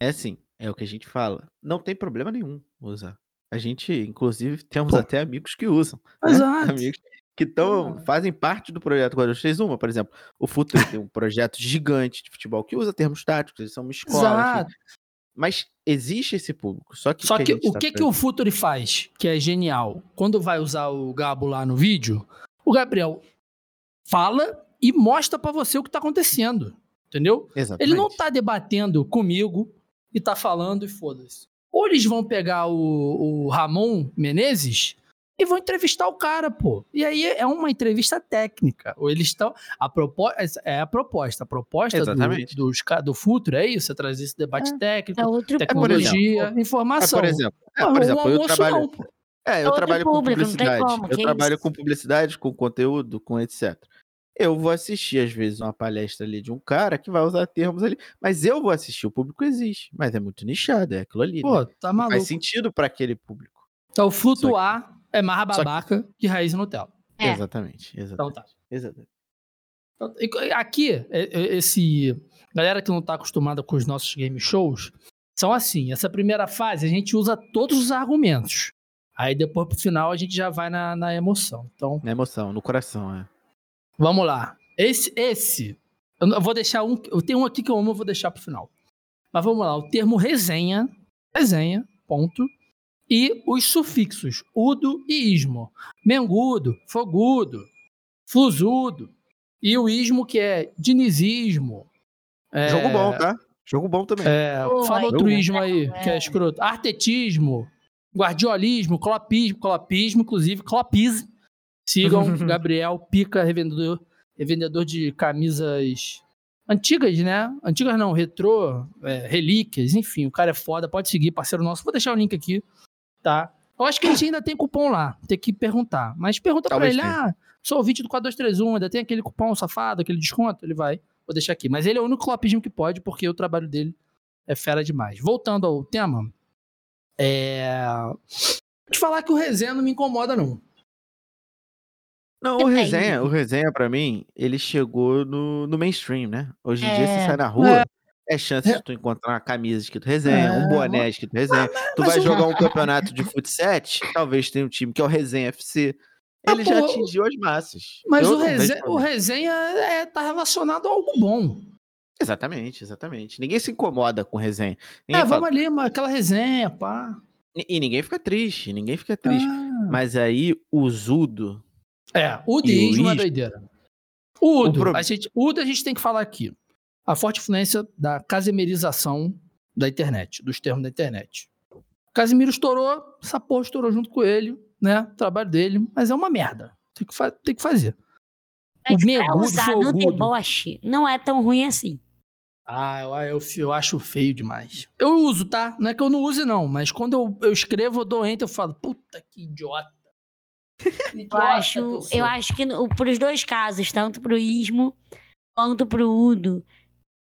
é assim, é o que a gente fala. Não tem problema nenhum usar. A gente, inclusive, temos Pô. até amigos que usam. Né? Exato. Amigos que tão, fazem parte do projeto 431. Por exemplo, o Futuro tem um projeto gigante de futebol que usa termos táticos, eles são uma escola. Exato. Enfim. Mas existe esse público. Só que, só que, que o tá que, que o Futuri faz, que é genial? Quando vai usar o Gabo lá no vídeo, o Gabriel fala e mostra para você o que tá acontecendo. Entendeu? Exatamente. Ele não tá debatendo comigo e tá falando e foda-se. Ou eles vão pegar o, o Ramon Menezes e vão entrevistar o cara, pô. E aí é uma entrevista técnica. Ou eles estão. A proposta é a proposta. A proposta Exatamente. do, do, do futuro é isso: é trazer esse debate é, técnico, é outro tecnologia, exemplo, informação. É, por exemplo, é, por exemplo eu trabalho. Não, é, eu trabalho público, com publicidade. Como, eu trabalho isso? com publicidade, com conteúdo, com etc eu vou assistir, às vezes, uma palestra ali de um cara que vai usar termos ali, mas eu vou assistir, o público existe, mas é muito nichado, é aquilo ali. Pô, né? tá maluco. Faz sentido para aquele público. Então, flutuar que... é mais babaca que... que raiz Nutella. É. Exatamente, exatamente. Então tá. Exatamente. Então, aqui, esse. Galera que não tá acostumada com os nossos game shows, são assim: essa primeira fase a gente usa todos os argumentos. Aí depois pro final a gente já vai na, na emoção. Então, na emoção, no coração, é. Vamos lá. Esse, esse, eu vou deixar um. Eu tenho um aqui que eu amo, eu vou deixar pro final. Mas vamos lá. O termo resenha, resenha, ponto. E os sufixos udo e ismo. Mengudo, fogudo, flusudo. E o ismo que é dinizismo. É, Jogo bom, tá? Jogo bom também. É, fala outro ismo aí, que é escroto. Artetismo, guardiolismo, clopismo, clopismo, inclusive, clopismo Sigam Gabriel Pica, revendedor, revendedor de camisas antigas, né? Antigas não, retrô, é, relíquias, enfim, o cara é foda, pode seguir, parceiro nosso. Vou deixar o link aqui, tá? Eu acho que a gente ainda tem cupom lá, tem que perguntar. Mas pergunta Talvez pra ele, tenha. ah, sou ouvinte do 4231, ainda tem aquele cupom safado, aquele desconto? Ele vai, vou deixar aqui. Mas ele é o único clopismo que pode, porque o trabalho dele é fera demais. Voltando ao tema, é... Vou te falar que o resenha não me incomoda, não. Não, o resenha, o resenha para mim, ele chegou no, no mainstream, né? Hoje em dia você é. sai na rua, é, é chance de tu encontrar uma camisa escrito resenha, um é, boné escrito resenha. Tu vai jogar um campeonato de futsal, talvez tenha um time que é o Resenha FC. Ele já atingiu as massas. Mas o resenha, o resenha é, tá relacionado a algo bom. Exatamente, exatamente. Ninguém se incomoda com resenha. Ninguém é, fala... vamos ali, aquela resenha, pá. E, e ninguém fica triste, ninguém fica triste. Ah. Mas aí o Zudo é, o deísmo é uma doideira. O Udo, pro... a gente, Udo a gente tem que falar aqui. A forte influência da casemirização da internet, dos termos da internet. Casimiro estourou, essa porra estourou junto com ele, né? O trabalho dele, mas é uma merda. Tem que, fa tem que fazer. É o megudo usar no deboche não é tão ruim assim. Ah, eu, eu, eu, acho feio demais. Eu uso, tá? Não é que eu não use, não. Mas quando eu, eu escrevo, eu dou enter, eu falo, puta que idiota. eu acho, eu acho que para os dois casos, tanto para o ismo quanto para o udo,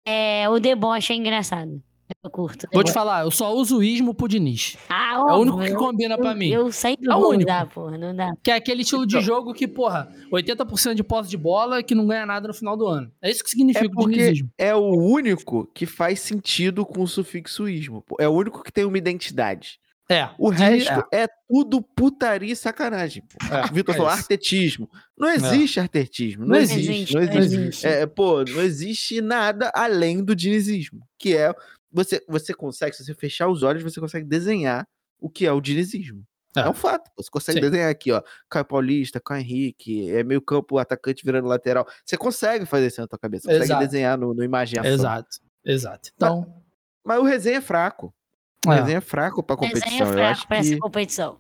É, o deboche é engraçado. Eu curto. Vou te falar, eu só uso o ismo pro Diniz. Ah, é o único que combina eu, pra mim. Eu sempre é vou único. usar, porra, não dá. Que é aquele estilo de jogo que, porra, 80% de posse de bola e que não ganha nada no final do ano. É isso que significa é o dinizismo. É o único que faz sentido com o sufixo ismo. É o único que tem uma identidade. É. O resto é, é tudo putaria e sacanagem. É, Vitor é falou isso. artetismo. Não existe é. artetismo. Não, não, existe, existe, Não existe. Não existe. É, pô, não existe nada além do dinizismo. Que é. Você, você consegue, se você fechar os olhos, você consegue desenhar o que é o dinizismo. É. é um fato. Você consegue Sim. desenhar aqui, ó. Caio Paulista, Caio Henrique, é meio campo, atacante virando lateral. Você consegue fazer isso na tua cabeça. Você consegue Exato. desenhar no, no imaginação. Exato. Exato. Então. Mas, mas o resenha é fraco. O é. resenha é fraco pra competição. Resenha é fraco eu acho pra que... essa competição.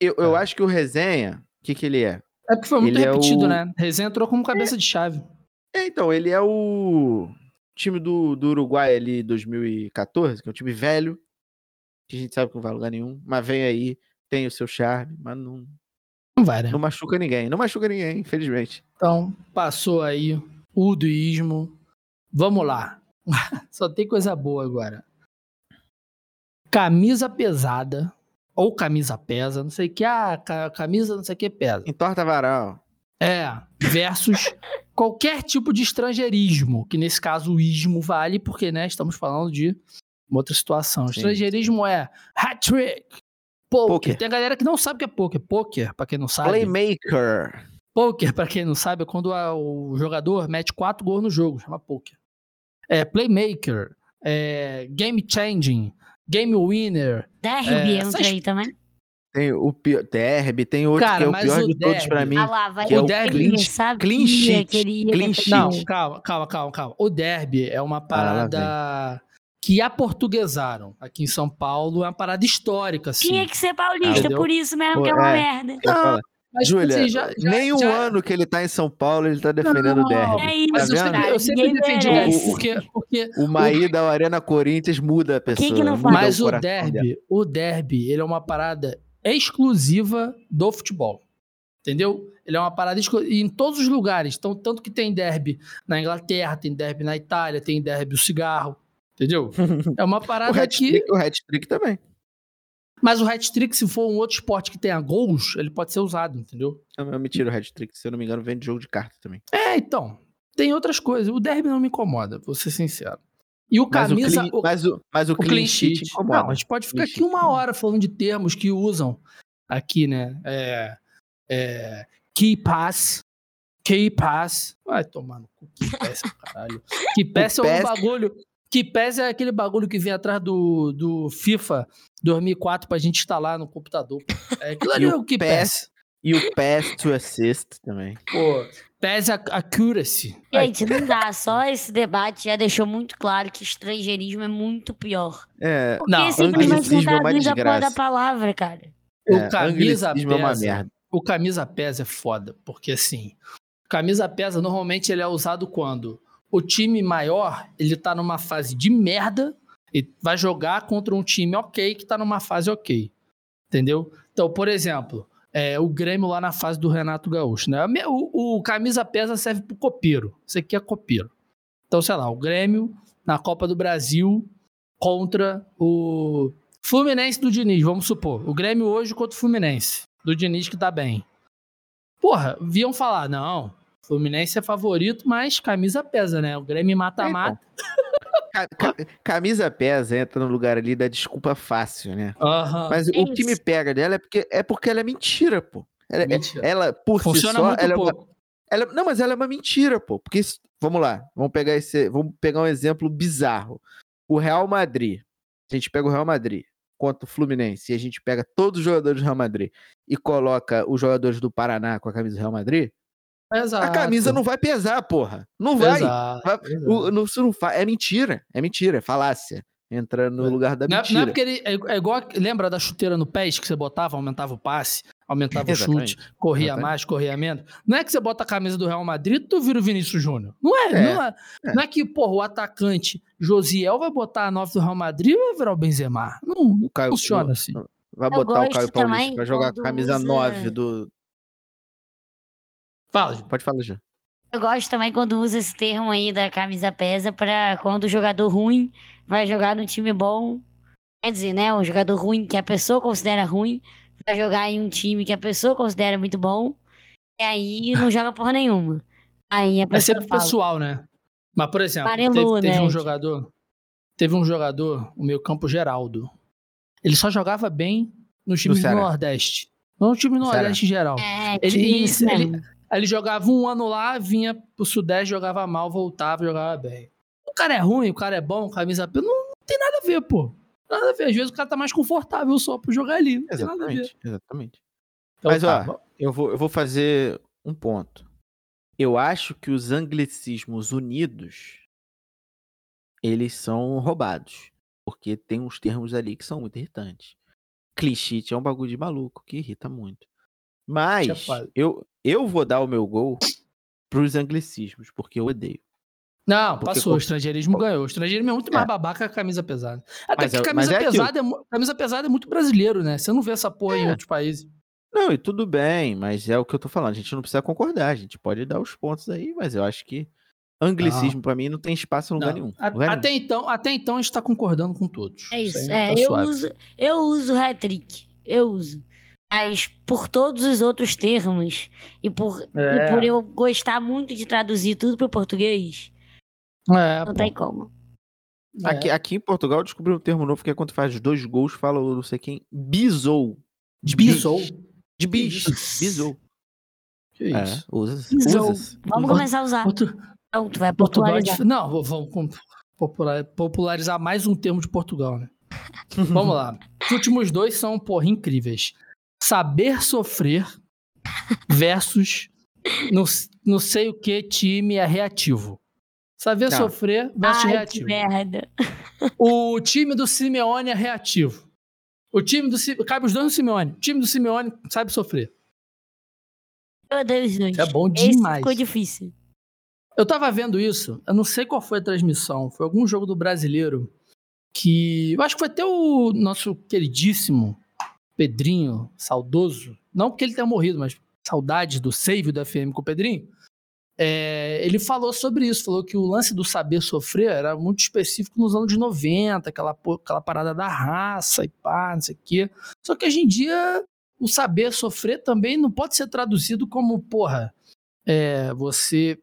Eu, eu é. acho que o resenha, o que, que ele é? É porque foi muito ele repetido, é o... né? Resenha entrou como cabeça de chave. É, então, ele é o time do, do Uruguai ali 2014, que é um time velho, que a gente sabe que não vai a lugar nenhum, mas vem aí, tem o seu charme, mas não. Não vai, né? Não machuca ninguém. Não machuca ninguém, infelizmente. Então, passou aí o uduísmo. Vamos lá. Só tem coisa boa agora. Camisa pesada. Ou camisa pesa, não sei o que. Ah, camisa não sei o que pesa. Entorta varal. É. Versus qualquer tipo de estrangeirismo. Que nesse caso o ismo vale, porque, né, estamos falando de uma outra situação. Sim. Estrangeirismo é hat-trick. Poker. poker. Tem a galera que não sabe o que é poker. Poker, pra quem não sabe. Playmaker. Poker, pra quem não sabe, é quando o jogador mete quatro gols no jogo. Chama poker. É, playmaker. É, game changing. Game winner. Derby é, entra aí também. Tem o pior, derby, tem outro Cara, que é o pior o de derby, todos pra mim. Ah lá, vai que é o derby, clean, sabe, clean sheet. Clean sheet. Não, calma, calma, calma, calma. O derby é uma parada ah, que aportuguesaram aqui em São Paulo, é uma parada histórica, assim. Tinha que ser paulista, ah, por isso mesmo Pô, que é uma é, merda. Não, mas, Júlia, assim, já, já, nem um já... ano que ele tá em São Paulo, ele tá defendendo não, o derby. É isso, mas tá eu, eu sempre defendi isso. Porque, porque o Maí o... da Arena Corinthians muda a pessoa. Que que não faz? Mas o, o derby, o derby, ele é uma parada exclusiva do futebol. Entendeu? Ele é uma parada exclusiva. em todos os lugares. Então, tanto que tem derby na Inglaterra, tem derby na Itália, tem derby o cigarro. Entendeu? É uma parada o que. O hat-trick também. Mas o hat-trick, se for um outro esporte que tenha gols, ele pode ser usado, entendeu? Não, eu me tiro o hat-trick, se eu não me engano, vem de jogo de carta também. É, então. Tem outras coisas. O derby não me incomoda, vou ser sincero. E o camisa. Mas o, clean, mas o, mas o, o clean, clean sheet, sheet incomoda. Não, a gente pode ficar aqui uma hora falando de termos que usam aqui, né? É. é key pass. Key pass. Vai tomar no cu. Key pass, caralho. Key pass é um bagulho. Que PES é aquele bagulho que vem atrás do, do FIFA 2004 pra gente instalar no computador. É aquilo ali é o que PES. E o PES to Assist também. Pô, PES Accuracy. Gente, não dá. Só esse debate já deixou muito claro que estrangeirismo é muito pior. É, Porque não, simplesmente não traduz a porra da palavra, cara. O é, camisa pesa. É uma merda. O camisa pesa é foda, porque assim, camisa pesa normalmente ele é usado quando o time maior, ele tá numa fase de merda e vai jogar contra um time ok que tá numa fase ok. Entendeu? Então, por exemplo, é, o Grêmio lá na fase do Renato Gaúcho, né? O, o camisa pesa serve pro copeiro. Isso aqui é copeiro. Então, sei lá, o Grêmio na Copa do Brasil contra o Fluminense do Diniz, vamos supor. O Grêmio hoje contra o Fluminense, do Diniz que tá bem. Porra, viam falar, não, Fluminense é favorito, mas camisa pesa, né? O Grêmio mata-mata. Então, camisa pesa, entra no lugar ali da desculpa fácil, né? Uhum. Mas Isso. o que me pega dela é porque, é porque ela é mentira, pô. Ela, é, mentira. ela por Funciona si só, muito ela pouco. é uma, ela, não, mas ela é uma mentira, pô. Porque, vamos lá, vamos pegar esse, vamos pegar um exemplo bizarro. O Real Madrid, a gente pega o Real Madrid contra o Fluminense e a gente pega todos os jogadores do Real Madrid e coloca os jogadores do Paraná com a camisa do Real Madrid, Exato. A camisa não vai pesar, porra. Não vai. Exato, vai o, não, isso não faz. É mentira. É mentira. É falácia. Entra no é. lugar da mentira. Não é porque ele. É, é, igual. Lembra da chuteira no pés que você botava, aumentava o passe, aumentava o chute, corria Exatamente. mais, corria menos? Não é que você bota a camisa do Real Madrid e tu vira o Vinícius Júnior. Não é, é, não é, é. Não é que, porra, o atacante Josiel vai botar a 9 do Real Madrid e vai virar o Benzema. Não, Caio, funciona assim. Vai botar o Caio Paulista pra jogar a camisa usa... 9 do, Fala. Pode falar, já. Eu gosto também quando usa esse termo aí da camisa pesa para quando o jogador ruim vai jogar no time bom. Quer dizer, né? Um jogador ruim que a pessoa considera ruim vai jogar em um time que a pessoa considera muito bom. E aí não joga porra nenhuma. Aí a pessoa. É sempre fala, pessoal, né? Mas, por exemplo, teve, teve né? um jogador. Teve um jogador, o meu campo Geraldo. Ele só jogava bem no time do Nordeste. Não no time do Nordeste em geral. É, ele, ele, ele, ele, jogava um ano lá, vinha pro Sudeste, jogava mal, voltava, jogava bem. O cara é ruim, o cara é bom, camisa não, não tem nada a ver, pô. Nada a ver. Às vezes o cara tá mais confortável só pra jogar ali. Não exatamente, exatamente. Então, Mas, tá, ó, eu vou, eu vou fazer um ponto. Eu acho que os anglicismos unidos eles são roubados. Porque tem uns termos ali que são muito irritantes. Clichê é um bagulho de maluco que irrita muito. Mas eu, eu vou dar o meu gol pros anglicismos, porque eu odeio. Não, porque passou. O estrangeirismo ganhou. O estrangeirismo é muito mais é. babaca que a camisa pesada. Até mas, porque é, camisa, é pesada é, camisa pesada é muito brasileiro, né? Você não vê essa porra é. em outros países. Não, e tudo bem, mas é o que eu tô falando. A gente não precisa concordar. A gente pode dar os pontos aí, mas eu acho que Anglicismo, para mim, não tem espaço em lugar não. nenhum. Lugar até, nenhum. Então, até então, a gente tá concordando com todos. É isso. É, tá eu, uso, eu uso hat-trick. Eu uso. Mas por todos os outros termos e por, é. e por eu gostar muito de traduzir tudo para português, é, não pô. tem como. É. Aqui, aqui em Portugal eu descobri um termo novo que é quando faz dois gols, fala não sei quem, bisou. De bisou? De bicho. Bisou. Que isso? É, usa, usa Vamos começar a usar. Outro, então, tu vai popularizar. Portugal, não, vamos popularizar mais um termo de Portugal, né? vamos lá. Os últimos dois são, porra, incríveis. Saber sofrer versus não, não sei o que time é reativo. Saber tá. sofrer versus Ai, reativo. Que merda. O time do Simeone é reativo. O time do Cabe os dois no Simeone. O time do Simeone sabe sofrer. Meu Deus, dois. É bom demais. Esse ficou difícil. Eu tava vendo isso, eu não sei qual foi a transmissão, foi algum jogo do brasileiro que. Eu acho que foi até o nosso queridíssimo Pedrinho, saudoso. Não porque ele tenha morrido, mas saudade do save do FM com o Pedrinho. É, ele falou sobre isso, falou que o lance do saber sofrer era muito específico nos anos 90, aquela, aquela parada da raça e pá, não sei o quê. Só que hoje em dia o saber sofrer também não pode ser traduzido como, porra, é, você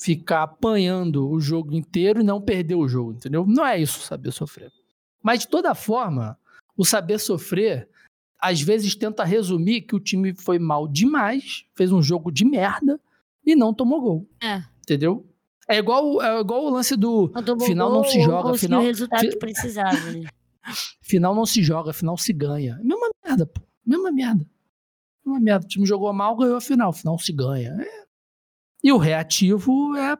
ficar apanhando o jogo inteiro e não perder o jogo, entendeu? Não é isso saber sofrer. Mas de toda forma, o saber sofrer às vezes tenta resumir que o time foi mal demais, fez um jogo de merda e não tomou gol. É. Entendeu? É igual, é igual o lance do final gol, não se joga, final o resultado fi, que precisava, né? final não se joga, final se ganha. Mesma merda, pô. Mesma merda. Mesma merda. O time jogou mal, ganhou a final. Final se ganha. É e o reativo é.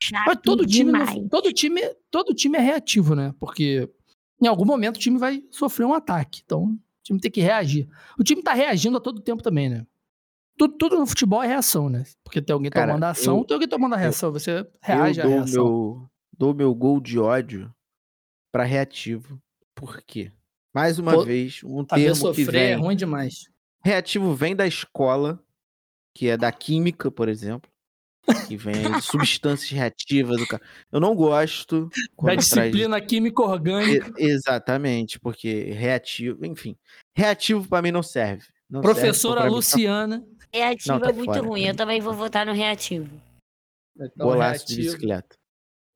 Chato todo time, todo time, todo time é reativo, né? Porque em algum momento o time vai sofrer um ataque. Então, time tem que reagir. O time tá reagindo a todo tempo também, né? Tudo, tudo no futebol é reação, né? Porque tem alguém Cara, tomando ação, eu, tem alguém tomando a reação. Você reage à reação. Meu, dou meu gol de ódio para reativo. Por quê? Mais uma Pô, vez, um termo sofrer que vem... é ruim demais. Reativo vem da escola, que é da química, por exemplo que vem substâncias reativas do cara. Eu não gosto. Da disciplina traz... química orgânica. E, exatamente, porque reativo, enfim. Reativo para mim não serve. Não Professora serve, Luciana. Reativo não, tá é muito fora, ruim. Eu também vou votar no reativo. Então, Golaço reativo, de bicicleta.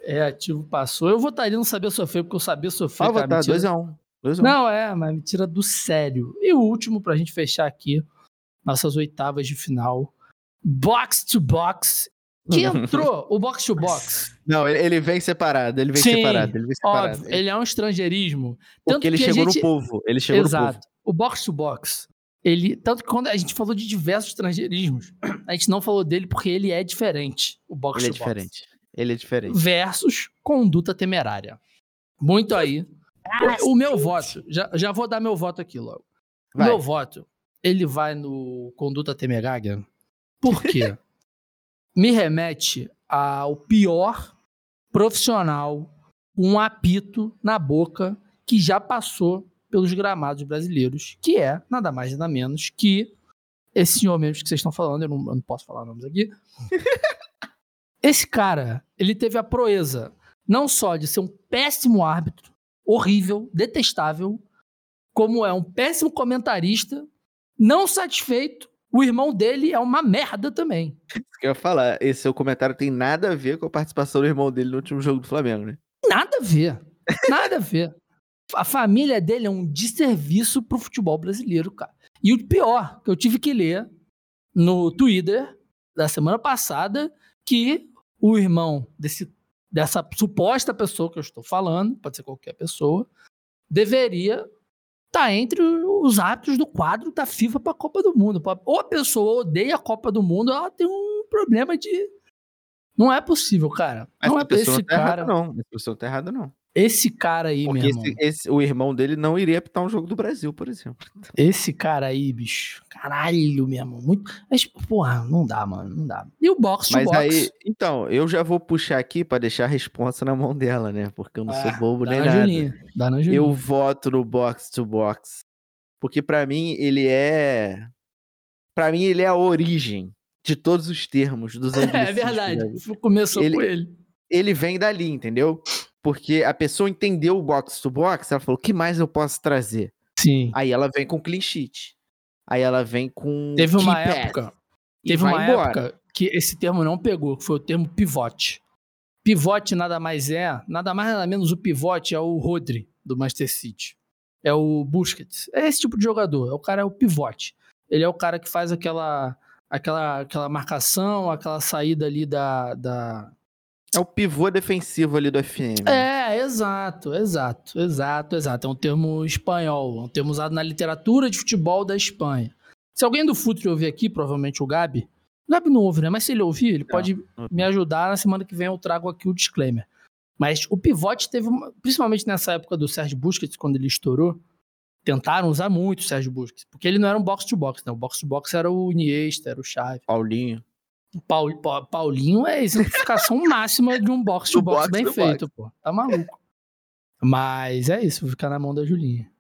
Reativo passou. Eu votaria no Saber Sofrer, porque eu sabia sofrer. Pode votar, 2x1. Um. Um. Não, é, mas me tira do sério. E o último, pra gente fechar aqui, nossas oitavas de final. Box to Box que entrou o box to box. Não, ele vem separado, ele vem Sim, separado, ele vem separado. Óbvio, ele é um estrangeirismo. Porque ele chegou gente... no povo, ele chegou Exato. no povo. O box to box, ele, tanto que quando a gente falou de diversos estrangeirismos, a gente não falou dele porque ele é diferente, o box ele to é box. diferente. Ele é diferente. Versus conduta temerária. Muito aí. Ah, o, o meu voto, já, já vou dar meu voto aqui logo. Vai. Meu voto, ele vai no conduta temerária. Por quê? me remete ao pior profissional um apito na boca que já passou pelos gramados brasileiros, que é nada mais nada menos que esse senhor mesmo que vocês estão falando, eu não, eu não posso falar nomes aqui, Esse cara, ele teve a proeza não só de ser um péssimo árbitro, horrível, detestável, como é um péssimo comentarista, não satisfeito, o irmão dele é uma merda também. Isso que eu ia falar, esse seu comentário tem nada a ver com a participação do irmão dele no último jogo do Flamengo, né? Nada a ver. Nada a ver. A família dele é um desserviço pro futebol brasileiro, cara. E o pior, que eu tive que ler no Twitter da semana passada, que o irmão desse, dessa suposta pessoa que eu estou falando, pode ser qualquer pessoa, deveria tá entre os árbitros do quadro da FIFA para a Copa do Mundo. Ou a pessoa odeia a Copa do Mundo, ela tem um problema de. Não é possível, cara. Não é esse não tá cara. errada, não. Essa pessoa tá errada, não. Esse cara aí, Porque meu irmão. esse, esse- o irmão dele não iria apitar um jogo do Brasil, por exemplo. Esse cara aí, bicho. Caralho, meu irmão. Muito. Mas, porra, não dá, mano. Não dá. E o box to Mas box? aí, então, eu já vou puxar aqui pra deixar a responsa na mão dela, né? Porque eu não sou Ah, bobo dá nem na nada. Julinha. Dá na Julinha. Eu voto no box to box. Porque pra mim ele é Pra mim ele é a origem de todos os termos dos É verdade. Começou Ele- com ele. Ele vem dali, entendeu? Porque a pessoa entendeu o box to box, ela falou: "O que mais eu posso trazer?" Sim. Aí ela vem com clean sheet. Aí ela vem com Teve uma época. Teve uma embora. época que esse termo não pegou, que foi o termo pivote. Pivote nada mais é, nada mais nada menos o pivote é o Rodri do Manchester City. É o Busquets. É esse tipo de jogador. O cara é o pivote. Ele é o cara que faz aquela aquela, aquela marcação, aquela saída ali da, da... É o pivô defensivo ali do FM. É, exato, exato, exato, exato. É um termo espanhol, é um termo usado na literatura de futebol da Espanha. Se alguém do Futre ouvir aqui, provavelmente o Gabi, o Gabi não ouve, né? Mas se ele ouvir, ele pode me ajudar. Na semana que vem eu trago aqui o disclaimer. Mas o pivote teve, uma, principalmente nessa época do Sérgio Busquets, quando ele estourou, tentaram usar muito o Sérgio Busquets, porque ele não era um box-to-box, né? O box-to-box era o Iniesta, era o Xavi. Paulinho. Paul- Paulinho é a exemplificação máxima de um box-to-box box bem to feito, pô. Tá maluco. Mas é isso, vou ficar na mão da Julinha.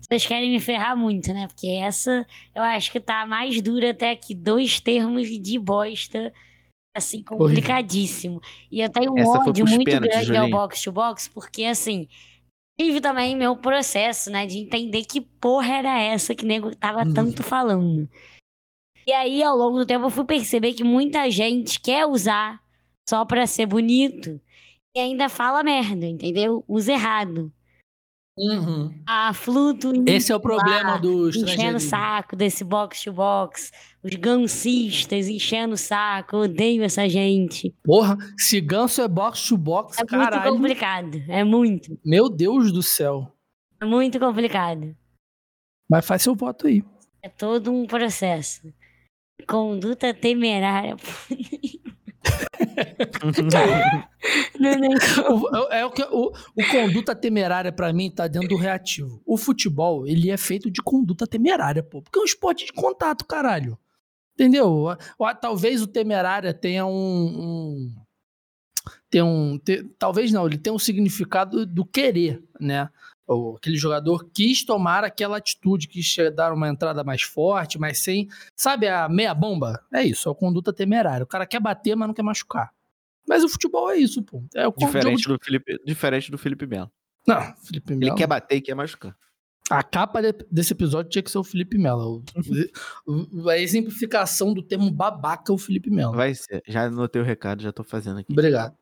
Vocês querem me ferrar muito, né? Porque essa eu acho que tá mais dura até aqui. Dois termos de bosta, assim, complicadíssimo. E eu tenho um Essa ódio muito pênaltis, grande ao Julinho. box to box, porque assim. Tive também meu processo, né? De entender que porra era essa que o nego tava Uhum. tanto falando. E aí, ao longo do tempo, eu fui perceber que muita gente quer usar só pra ser bonito e ainda fala merda, entendeu? Usa errado. A fluto Esse é o problema do enchendo o saco desse box to box, os gansistas enchendo o saco, eu odeio essa gente. Porra, se ganso é box-to-box, É muito caralho. complicado, é muito, Meu Deus do céu. é muito complicado. Mas faz seu voto aí. É todo um processo. Conduta temerária. Não, não, O, é o que o, o conduta temerária pra mim tá dentro do reativo. O futebol, ele é feito de conduta temerária, pô, porque é um esporte de contato, caralho. Entendeu? Talvez o temerária tenha um, um tem um talvez não, ele tem um significado do querer, né? Ou aquele jogador quis tomar aquela atitude, quis dar uma entrada mais forte, mas sem, sabe a meia bomba? É isso, é o conduta temerária. O cara quer bater, mas não quer machucar. Mas o futebol é isso, pô. É o jogo de Diferente do Felipe, diferente do Felipe Melo. não, Felipe Ele Melo. quer bater e quer machucar. A capa de- desse episódio tinha que ser o Felipe Melo. A exemplificação do termo babaca é o Felipe Melo. Vai ser. Já anotei o recado, já tô fazendo aqui. Obrigado.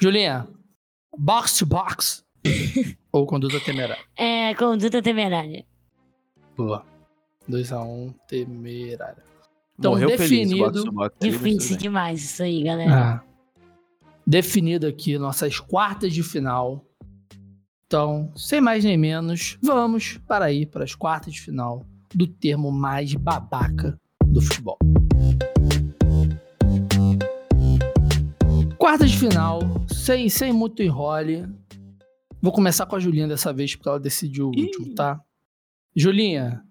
Julinha, box to box ou conduta temerária? É, conduta temerária. Boa. 2x1, um, temerária. Então, Morreu feliz, definido- tudo Difícil demais isso aí, galera. Ah. Definido aqui nossas quartas de final. Então, sem mais nem menos, vamos para aí para as quartas de final do termo mais babaca do futebol. Quartas de final, sem, sem muito enrole. Vou começar com a Julinha dessa vez, porque ela decidiu o Ih. último, tá? Julinha,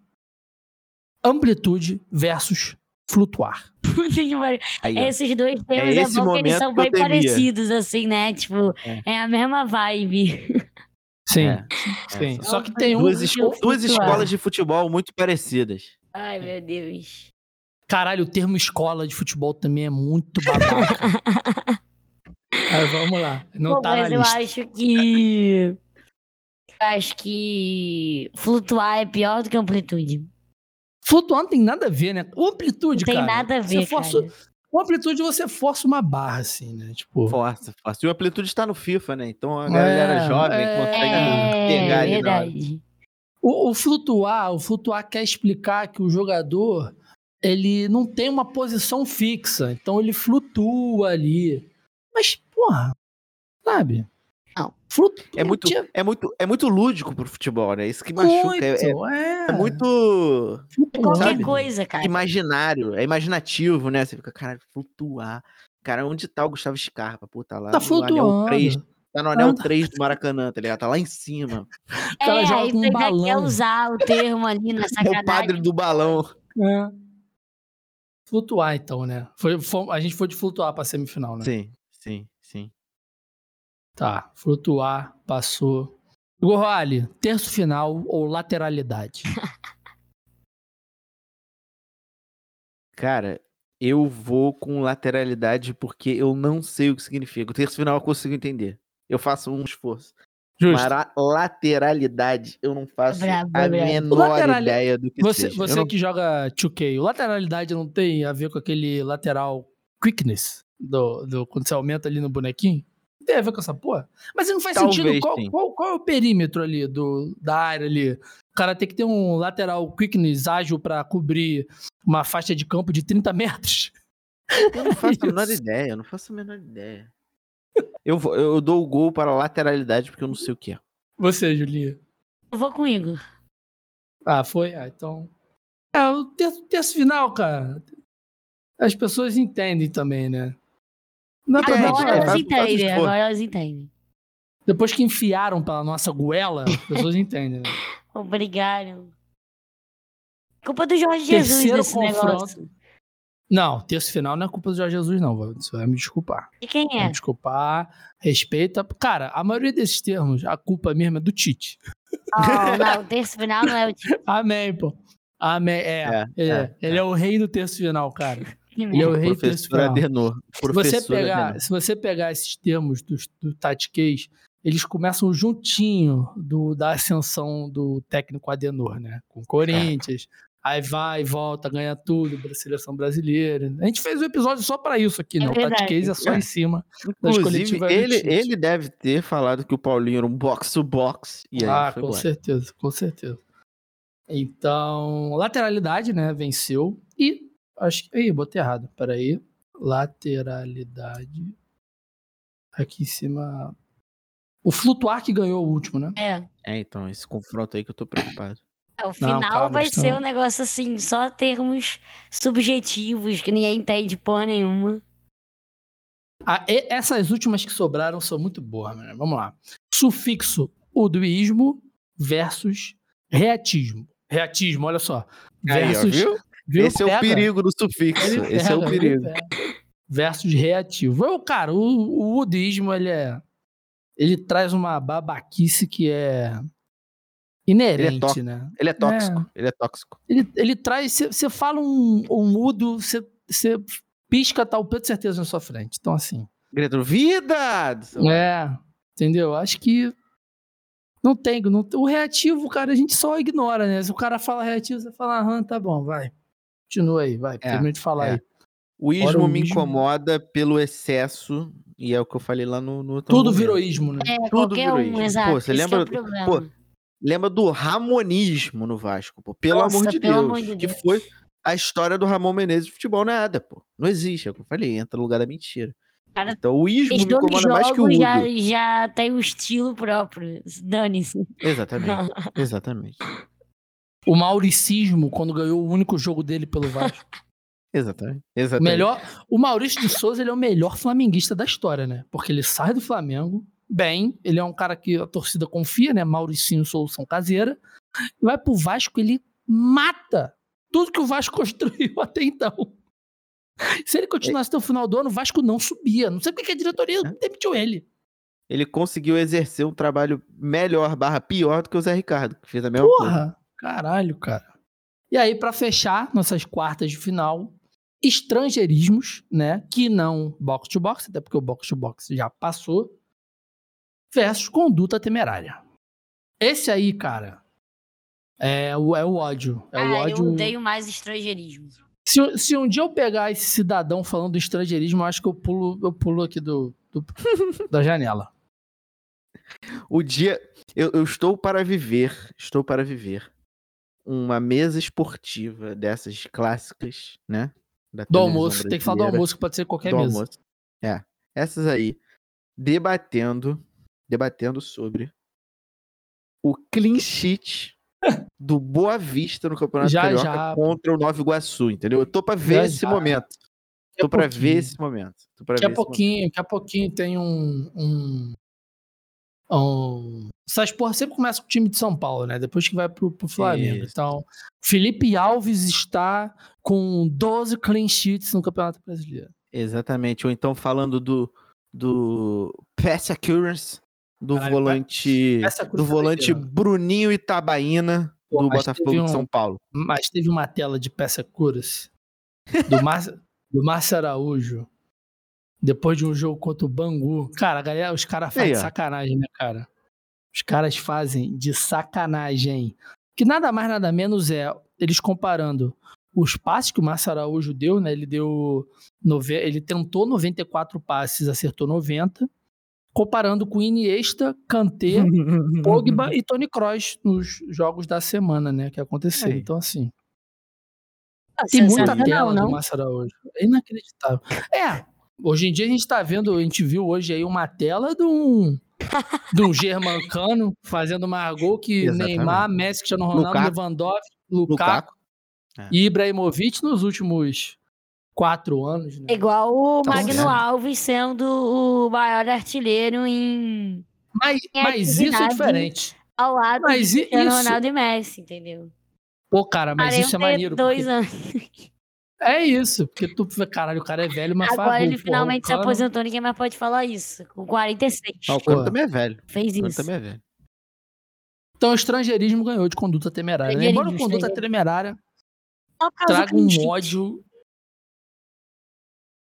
amplitude versus flutuar. Aí. Esses dois temas é, esse bom que eles são bem temia. parecidos, assim, né? Tipo, É. é, a mesma vibe. Sim, É, sim. é, Só que tem um. Duas, eu es- vou duas escolas de futebol muito parecidas. Ai, meu Deus. Caralho, o termo escola de futebol também é muito babaca. Aí, vamos lá. Não Pô, tá mas eu acho que. Acho que flutuar é pior do que amplitude. Flutuar não tem nada a ver, né? O amplitude, não cara. Tem nada a ver, força, cara. O amplitude você força uma barra, assim, né? Tipo... Força, força. E o amplitude está no FIFA, né? Então a galera é, jovem é... consegue é, pegar ali verdade. O, o flutuar, o flutuar quer explicar que o jogador ele não tem uma posição fixa, então ele flutua ali. Mas, porra, sabe? Não. É muito, é, muito, é muito lúdico pro futebol, né? Isso que machuca. Muito, é, é, é, muito. É qualquer sabe? coisa, cara. Imaginário, é imaginativo, né? Você fica, cara, flutuar. Cara, onde tá o Gustavo Scarpa? Pô, tá lá tá flutuando. 3, tá no anel 3 do Maracanã, tá ligado? Tá lá em cima. É, aí você um quer usar o termo ali na sacanagem. É o padre do balão. É. Flutuar, então, né? Foi, foi, a gente foi de flutuar pra semifinal, né? Sim, sim. Tá, flutuar, passou. Igor Roale, terço final ou lateralidade? Cara, eu vou com lateralidade porque eu não sei o que significa. O terço final eu consigo entender. Eu faço um esforço. Justo. Mas lateralidade eu não faço bravo, a bravo. menor lateral... ideia do que você, seja. Você não... que joga 2K, o lateralidade não tem a ver com aquele lateral quickness do, do quando você aumenta ali no bonequinho? Tem a ver com essa porra. Mas não faz Talvez, sentido. Qual, qual, qual, é o perímetro ali do, da área ali? O cara tem que ter um lateral quickness ágil para cobrir uma faixa de campo de 30 metros. Eu não faço a menor ideia, eu não faço a menor ideia. Eu, eu dou o gol para a lateralidade porque eu não sei o que é. Você, Julia? Eu vou com Igor. Ah, foi? Ah, então. É, o terço, terço final, cara. As pessoas entendem também, né? Não, agora elas entendem, agora elas entendem. Depois que enfiaram pela nossa goela, as pessoas entendem. Né? Obrigado. Culpa do Jorge Jesus Terceiro desse confronto. negócio. Não, terço final não é culpa do Jorge Jesus, não. Você vai me desculpar. E quem é? Vai me desculpar, respeita. Cara, a maioria desses termos, a culpa mesmo é do Tite. Oh, não, o terço final não é o Tite. Amém, pô. Amém. É, é, é, é, ele é o rei do terço final, cara. Ele é o rei Professor Adenor. Se você, pegar, se você pegar esses termos do, do Tatiquês, eles começam juntinho do, da ascensão do técnico Adenor, né? Com Corinthians, é. aí vai volta, ganha tudo, seleção brasileira. A gente fez um episódio só para isso aqui, né? É o Tatiquês é só é. em cima das coletivas. Ele, ele deve ter falado que o Paulinho era um box-to-box. -box, ah, com certeza, com certeza. Então, lateralidade, né? Venceu. E Acho que. Ih, botei errado. Peraí. Lateralidade. Aqui em cima. O Flutuar que ganhou o último, né? É. É, então, esse confronto aí que eu tô preocupado. É, o final Não, calma, vai ser um negócio assim, só termos subjetivos que ninguém entende porra nenhuma. Ah, essas últimas que sobraram são muito boas, né? Vamos lá. Sufixo uduísmo versus reatismo. Reatismo, olha só. Versus aí, ó, Viu? Esse é o perigo do sufixo. Pega, Esse é o perigo. Versus reativo. Eu, cara, o, o udismo, ele é. Ele traz uma babaquice que é inerente, ele é né? Ele é tóxico. É. Ele é tóxico. Ele, ele traz. Você fala um, um mudo, você pisca, o peito de certeza na sua frente. Então, assim. Grito, vida! É, entendeu? Acho que não tem. Não, o reativo, cara, a gente só ignora, né? Se o cara fala reativo, você fala, aham, tá bom, vai. Continua aí, vai. É, termina de falar é. aí. O ismo o me ismo. incomoda pelo excesso, e é o que eu falei lá no, no Tudo virou ismo, né? É, Tudo virou um, ismo. Exato, pô, você é lembra, é pô, lembra do Ramonismo no Vasco, pô. Pelo, Nossa, amor, de pelo Deus, amor de Deus. Que foi a história do Ramon Menezes de futebol nada, pô. Não existe, é o que eu falei, entra no lugar da mentira. Cara, então o ismo me incomoda mais que o Udo. Já, já tem o um estilo próprio, dane-se. Exatamente, exatamente. O mauricismo, quando ganhou o único jogo dele pelo Vasco. exatamente, exatamente. Melhor, o Maurício de Souza ele é o melhor flamenguista da história, né? Porque ele sai do Flamengo bem, ele é um cara que a torcida confia, né? Mauricinho, solução caseira. E vai pro Vasco, ele mata tudo que o Vasco construiu até então. Se ele continuasse até o final do ano, o Vasco não subia. Não sei porque a diretoria é. demitiu ele. Ele conseguiu exercer um trabalho melhor, barra pior do que o Zé Ricardo, que fez a mesma Porra, coisa. Caralho, cara. E aí, para fechar nossas quartas de final, estrangeirismos, né? Que não box to box, até porque o box to box já passou, versus conduta temerária. Esse aí, cara, é o, é o ódio. É ah, o ódio. Eu odeio mais estrangeirismo. Se, se um dia eu pegar esse cidadão falando do estrangeirismo, eu acho que eu pulo, eu pulo aqui do, do da janela. O dia. Eu, eu estou para viver. Estou para viver uma mesa esportiva dessas clássicas, né? do almoço, tem que falar do almoço, que pode ser qualquer do mesa. Almoço. É. Essas aí, debatendo, debatendo sobre o clean sheet do Boa Vista no Campeonato já, Carioca já. contra o Nova Iguaçu, entendeu? Eu tô pra ver já, esse já. momento. Tô pra ver esse momento. Daqui a pouquinho, daqui a pouquinho tem um, um um, essas porra sempre começa com o time de São Paulo, né? Depois que vai pro, pro Flamengo. Isso. Então, Felipe Alves está com 12 clean sheets no Campeonato Brasileiro. Exatamente. Ou então falando do, do pass accuracy do Caralho, volante do é volante Bruninho Itabaína Pô, do Botafogo um, de São Paulo. Mas teve uma tela de peça accuracy do Márcio do Márcio Araújo depois de um jogo contra o Bangu. Cara, galera, os caras fazem de sacanagem, né, cara? Os caras fazem de sacanagem. Que nada mais, nada menos é eles comparando os passes que o Márcio Araújo deu, né? Ele deu. Ele tentou 94 passes, acertou 90. Comparando com Iniesta, Kanté, Pogba e Tony Kroos nos jogos da semana, né? Que aconteceu. É. Então, assim. Ah, tem muita tela não, não. do Márcio Araújo. É inacreditável. É, Hoje em dia a gente tá vendo, a gente viu hoje aí uma tela de um, de um germancano fazendo mais gol que Exatamente. Neymar, Messi, Cristiano Ronaldo, Lukaku. Lewandowski, Lukaku, Lukaku. É. e Ibrahimovic nos últimos quatro anos. Né? Igual o então, Magno é. Alves sendo o maior artilheiro em. Mas, em mas isso é diferente. Ao lado mas de Cristiano isso... Ronaldo e Messi, entendeu? Pô, cara, mas isso é maneiro. Dois porque... anos. É isso, porque tu, caralho, o cara é velho, mas Agora ele finalmente porra, se aposentou, ninguém mais pode falar isso. Com 46. Ah, o Cano também é velho. Fez isso. também é velho. Então o estrangeirismo ganhou de conduta temerária. Né? Embora conduta temerária traga um ódio.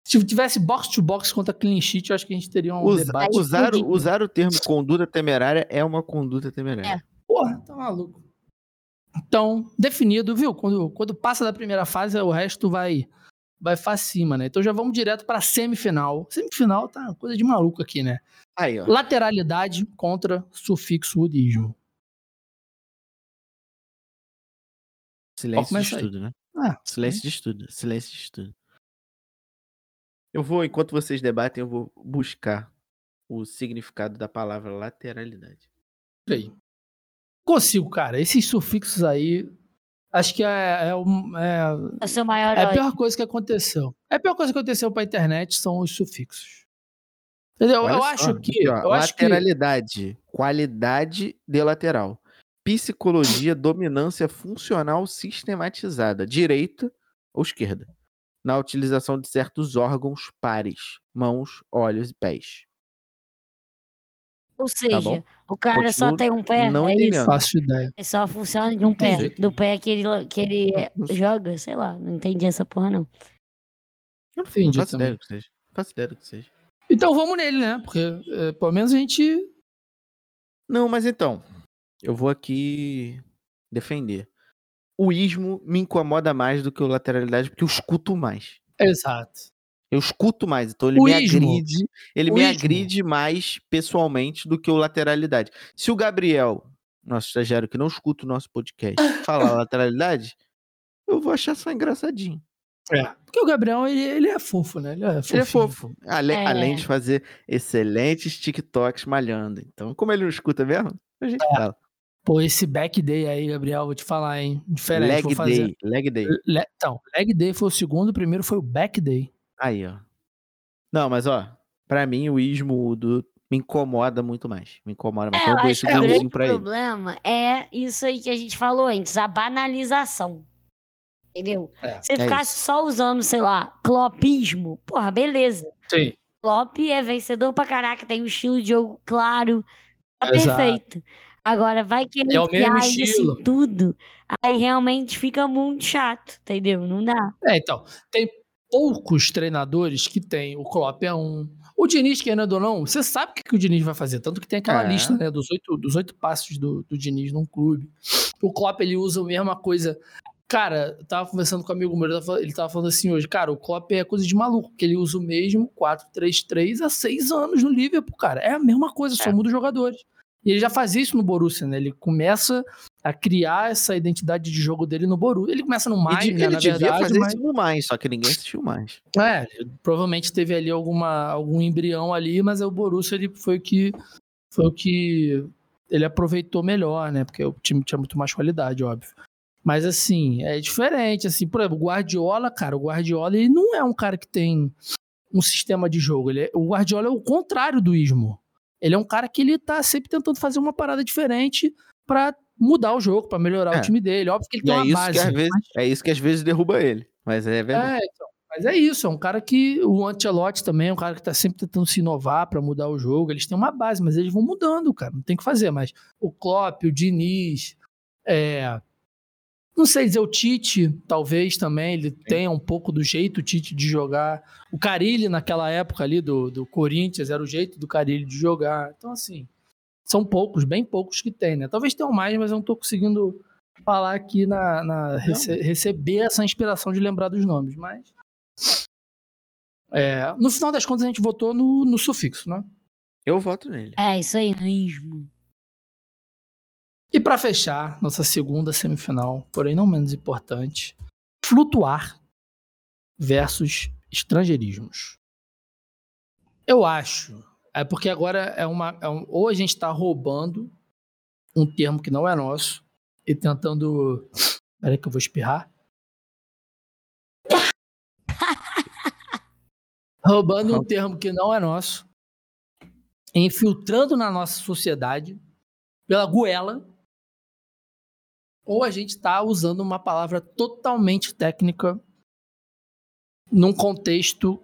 Se tivesse box to box contra clean sheet, eu acho que a gente teria um Usa, debate. Usar, usar o termo conduta temerária é uma conduta temerária. É. Porra, tá maluco. Então, definido, viu? Quando, quando passa da primeira fase, o resto vai vai para cima, né? Então já vamos direto para semifinal. Semifinal tá coisa de maluco aqui, né? Aí, ó. Lateralidade contra sufixo udismo. Silêncio de estudo, né? Ah, Silêncio de estudo. Silêncio de estudo. Eu vou, enquanto vocês debatem, eu vou buscar o significado da palavra lateralidade. Aí. Consigo, cara. Esses sufixos aí, acho que é, é, é, é, seu maior é a pior coisa que aconteceu. É a pior coisa que aconteceu pra internet são os sufixos. Entendeu? Olha eu só, acho que. eu lateralidade, acho que... qualidade de lateral. Psicologia, dominância funcional sistematizada, direita ou esquerda, na utilização de certos órgãos pares, mãos, olhos e pés. Ou tá seja, tá o cara Continuo só tem um pé. Não é isso. Faço ideia. É só funciona de um pé. Do pé que ele, que ele joga, sei lá. Não entendi essa porra, não. Não entendi. Faço ideia do que seja. Faço ideia do que seja. Então vamos nele, né? Porque é, pelo menos a gente. Não, mas então. Eu vou aqui defender. O ismo me incomoda mais do que o lateralidade, porque eu escuto mais. Exato. Eu escuto mais, então ele o me ismo. agride, ele o me ismo. agride mais pessoalmente do que o lateralidade. Se o Gabriel, nosso estagiário que não escuta o nosso podcast, falar lateralidade, eu vou achar só engraçadinho. É. Porque o Gabriel, ele, ele é fofo, né? Ele é, ele é fofo. Ale, é. Além de fazer excelentes TikToks malhando. Então, como ele não escuta mesmo, a gente é. fala. Pô, esse back day aí, Gabriel, vou te falar, hein? Diferente. Leg fazer... day. Leg day. Le... Então, leg day foi o segundo, o primeiro foi o back day. Aí, ó. Não, mas ó, pra mim o ismo do me incomoda muito mais. Me incomoda mais. É, então eu acho que o grande problema é isso aí que a gente falou antes, a banalização. Entendeu? É, Se é ficasse isso. só usando, sei lá, clopismo, porra, beleza. Sim. Clop é vencedor pra caraca, tem um estilo de jogo claro, tá Exato. perfeito. Agora vai querer é o mesmo estilo. isso tudo, aí realmente fica muito chato, entendeu? Não dá. É, então, tem poucos treinadores que tem. O Klopp é um. O Diniz, querendo ou não, você sabe o que, que o Diniz vai fazer. Tanto que tem aquela é. lista né, dos, oito, dos oito passos do, do Diniz num clube. O Klopp ele usa a mesma coisa. Cara, eu tava conversando com um amigo meu, ele tava falando assim hoje, cara, o Klopp é coisa de maluco, porque ele usa o mesmo 4-3-3 há seis anos no Liverpool, cara. É a mesma coisa, só é. muda os jogadores. E ele já fazia isso no Borussia, né? Ele começa a criar essa identidade de jogo dele no Borussia. Ele começa no mais, ele, né, ele na devia verdade, fazer mas... isso no mais, só que ninguém assistiu mais. É, provavelmente teve ali alguma, algum embrião ali, mas o Borussia ele foi o que foi o que ele aproveitou melhor, né? Porque o time tinha muito mais qualidade, óbvio. Mas assim, é diferente, assim, por exemplo, o Guardiola, cara, o Guardiola ele não é um cara que tem um sistema de jogo, ele é, o Guardiola é o contrário do Ismo. Ele é um cara que ele tá sempre tentando fazer uma parada diferente para mudar o jogo, para melhorar é. o time dele. Óbvio que ele e tem é uma isso base. Que às vezes, mas... É isso que às vezes derruba ele. Mas é verdade. É, então, mas é isso, é um cara que. O Ancelotti também é um cara que tá sempre tentando se inovar para mudar o jogo. Eles têm uma base, mas eles vão mudando, cara. Não tem o que fazer. Mas o Klopp, o Diniz, é, não sei dizer, o Tite, talvez também, ele tenha um pouco do jeito, o Tite, de jogar. O Carilli, naquela época ali do, do Corinthians, era o jeito do Carilli de jogar. Então, assim, são poucos, bem poucos que tem, né? Talvez tenham mais, mas eu não tô conseguindo falar aqui na. na rece receber essa inspiração de lembrar dos nomes, mas. É, no final das contas, a gente votou no, no sufixo, né? Eu voto nele. É, isso aí mesmo. E para fechar nossa segunda semifinal, porém não menos importante, flutuar versus estrangeirismos. Eu acho, é porque agora é uma, é um, ou a gente está roubando um termo que não é nosso e tentando, peraí que eu vou espirrar. roubando um termo que não é nosso, infiltrando na nossa sociedade pela goela ou a gente está usando uma palavra totalmente técnica num contexto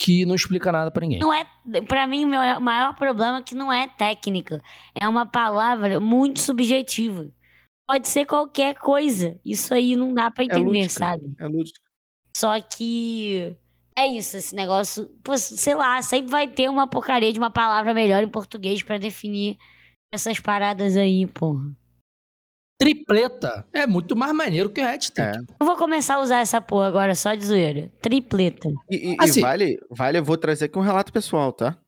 que não explica nada para ninguém. Não é, para mim o meu maior problema é que não é técnica, é uma palavra muito subjetiva. Pode ser qualquer coisa. Isso aí não dá para é entender, é lúdica, sabe? É lúdico. Só que é isso, esse negócio, pô, sei lá, sempre vai ter uma porcaria de uma palavra melhor em português para definir essas paradas aí, porra tripleta é muito mais maneiro que o hat-trick. É. Eu vou começar a usar essa porra agora só de zoeira. Tripleta. E, e, assim, e vale, vale, eu vou trazer aqui um relato pessoal, tá?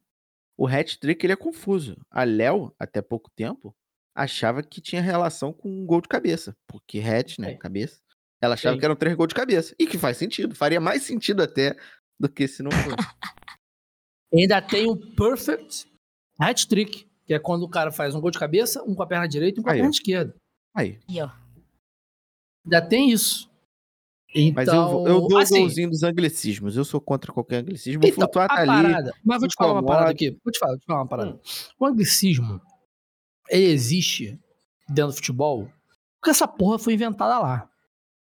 O hat-trick ele é confuso. A Léo, até pouco tempo, achava que tinha relação com um gol de cabeça. Porque hat, né? É. Cabeça. Ela achava Sim. que eram três gols de cabeça. E que faz sentido. Faria mais sentido até do que se não fosse. Ainda tem o perfect hat-trick. Que é quando o cara faz um gol de cabeça, um com a perna direita e um com a Aí, perna esquerda. Aí. E, ó. Ainda tem isso. Então, mas eu, então, eu dou assim, o golzinho dos anglicismos. Eu sou contra qualquer anglicismo. Então, flutuar tá parada, ali. Mas vou te falar uma parada aqui. Vou te falar, vou te falar uma parada. Hum. O anglicismo, ele existe dentro do futebol porque essa porra foi inventada lá.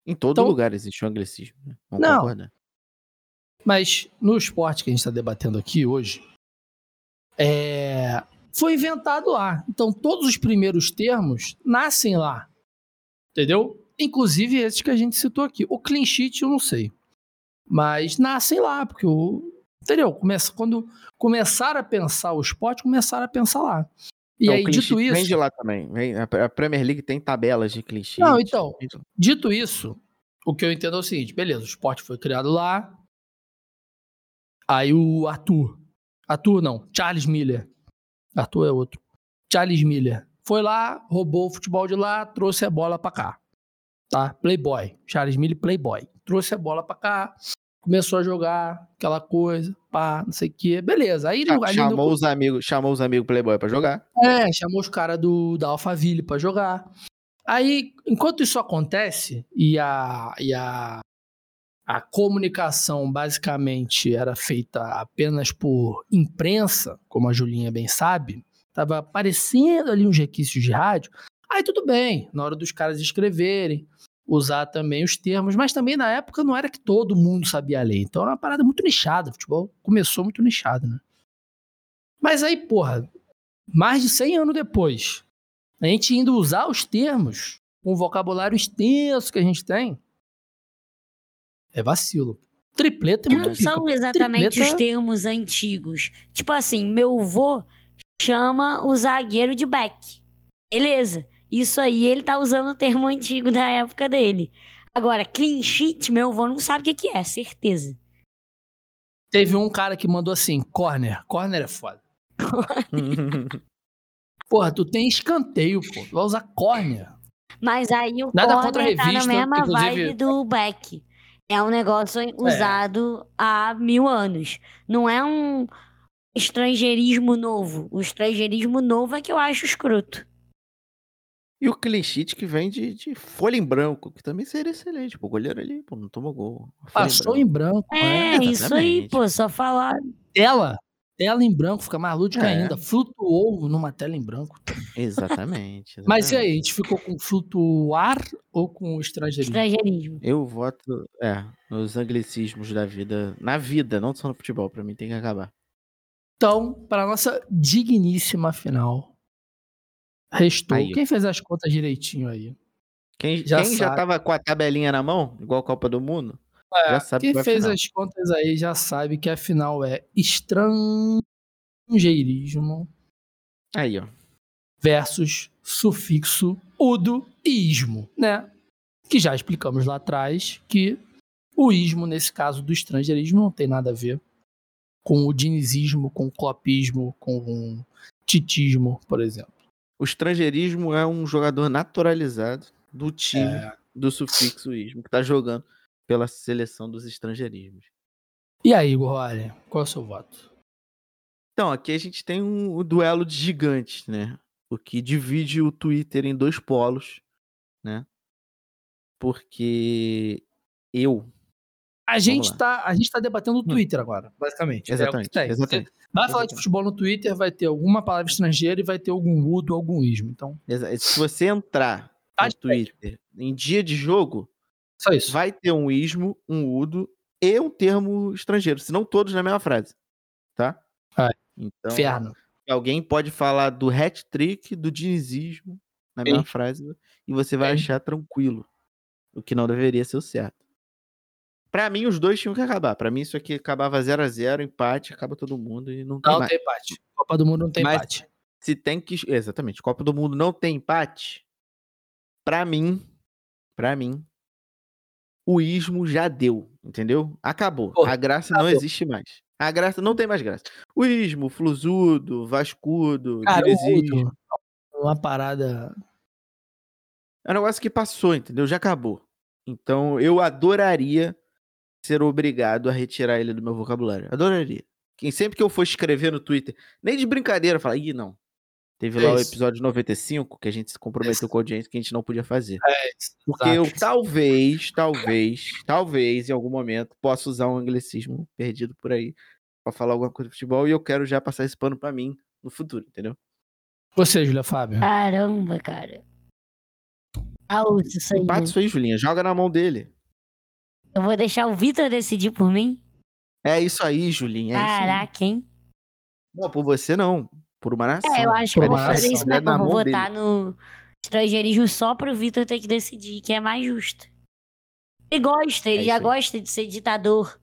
Em todo então, lugar existe o anglicismo. Né? Vamos não. Concordar. Mas no esporte que a gente está debatendo aqui hoje, é, foi inventado lá. Então, todos os primeiros termos nascem lá. Entendeu? Inclusive esses que a gente citou aqui. O clean sheet eu não sei. Mas nascem lá, porque o. Entendeu? Começa, quando começaram a pensar o esporte, começaram a pensar lá. E então, aí, dito isso. Vem de lá também. A Premier League tem tabelas de clean sheet. Não, então. Dito isso, o que eu entendo é o seguinte: beleza, o esporte foi criado lá. Aí o Arthur. Arthur não, Charles Miller Arthur é outro. Charles Miller. Foi lá, roubou o futebol de lá, trouxe a bola para cá. Tá? Playboy. Charles Miller, playboy. Trouxe a bola para cá, começou a jogar aquela coisa, pá, não sei o quê. Beleza. Aí ele chamou os amigos, chamou os amigos playboy para jogar. É, chamou os caras do da Alphaville para jogar. Aí, enquanto isso acontece e a, e a a comunicação basicamente era feita apenas por imprensa, como a Julinha bem sabe, estava aparecendo ali uns requisitos de rádio, aí tudo bem, na hora dos caras escreverem, usar também os termos, mas também na época não era que todo mundo sabia ler, então era uma parada muito nichada, o futebol começou muito nichado, né? Mas aí, porra, mais de 100 anos depois, A gente indo usar os termos o vocabulário extenso que a gente tem, é vacilo. Tripleta é muito Não são exatamente Tripleta... os termos antigos. Tipo assim, meu avô chama o zagueiro de back. Beleza. Isso aí ele tá usando o termo antigo da época dele. Agora, clean sheet, meu avô não sabe o que, que é, certeza. Teve um cara que mandou assim, corner. Corner é foda. Porra, tu tem escanteio, pô. Tu vai usar corner. Mas aí o Nada contra a revista, tá na mesma inclusive... vibe do back. É um negócio é. usado é. há mil anos. Não é um estrangeirismo novo. O estrangeirismo novo é que eu acho escroto. E o clean sheet que vem de, de folha em branco, que também seria excelente. O goleiro ali, pô, não tomou gol. Passou em branco. Em branco é, é isso aí, pô, só falar. Tela, tela em branco, fica mais lúdica é. ainda. Flutuou numa tela em branco. Exatamente, exatamente, Mas e aí, a gente ficou com flutuar ou com estrangeirismo? Estrangeirismo. Eu voto, é, nos anglicismos da vida. Na vida, não só no futebol, pra mim tem que acabar. Então, para nossa digníssima final, restou. Aí. Quem fez as contas direitinho aí? Quem já, quem já tava com a tabelinha na mão, igual a Copa do Mundo, é, já sabe Quem fez final. as contas aí já sabe que a final é estrangeirismo. Aí, ó. Versus sufixo udo e ismo, né? Que já explicamos lá atrás que o ismo, nesse caso do estrangeirismo, não tem nada a ver com o dinizismo, com o clopismo, com o titismo, por exemplo. O estrangeirismo é um jogador naturalizado do time é. do sufixo ismo, que está jogando pela seleção dos estrangeirismos. E aí, Igor, olha, qual é o seu voto? Então, aqui a gente tem um, um duelo de gigantes, né? O que divide o Twitter em dois polos, né? Porque eu a gente, tá, a gente tá debatendo no hum. Twitter agora, basicamente. Exatamente. É exatamente. Vai falar de futebol no Twitter, vai ter alguma palavra estrangeira e vai ter algum udo, algum ismo. Então... Se você entrar tá no Twitter em dia de jogo, Só isso. vai ter um ismo, um udo e um termo estrangeiro, se não todos na mesma frase. Tá? Ai, então, Inferno. alguém pode falar do hat-trick, do dinizismo na mesma Sim. frase e você vai Sim. achar tranquilo. O que não deveria ser o certo. Pra mim, os dois tinham que acabar. Pra mim, isso aqui acabava 0 a 0 empate, acaba todo mundo e não tem Não mais. tem empate. Copa do Mundo não tem Mas, empate. Se tem que. Exatamente. Copa do Mundo não tem empate. Pra mim, pra mim, o ismo já deu, entendeu? Acabou. Pô, a graça acabou. não existe mais. A graça não tem mais graça. O ismo, flusudo, vascudo, Cara, uma parada. É um negócio que passou, entendeu? Já acabou. Então eu adoraria ser obrigado a retirar ele do meu vocabulário. Adoraria. Quem sempre que eu for escrever no Twitter, nem de brincadeira, fala, ih, não. Teve é lá o episódio 95 que a gente se comprometeu com a audiência que a gente não podia fazer. É isso. Porque eu talvez, talvez, talvez em algum momento possa usar um anglicismo perdido por aí para falar alguma coisa de futebol e eu quero já passar esse pano para mim no futuro, entendeu? Você, Julia Fábio. Caramba, cara. Ah, isso aí. Bate isso aí, Julinha. Joga na mão dele. Eu vou deixar o Vitor decidir por mim? É isso aí, Julinha. É Caraca, hein? Não, por você não. Por uma nação. É, eu acho que eu vou fazer isso mesmo. Eu vou votar dele. no estrangeirismo só pro Vitor ter que decidir, que é mais justo. Ele gosta, ele é já gosta de ser ditador.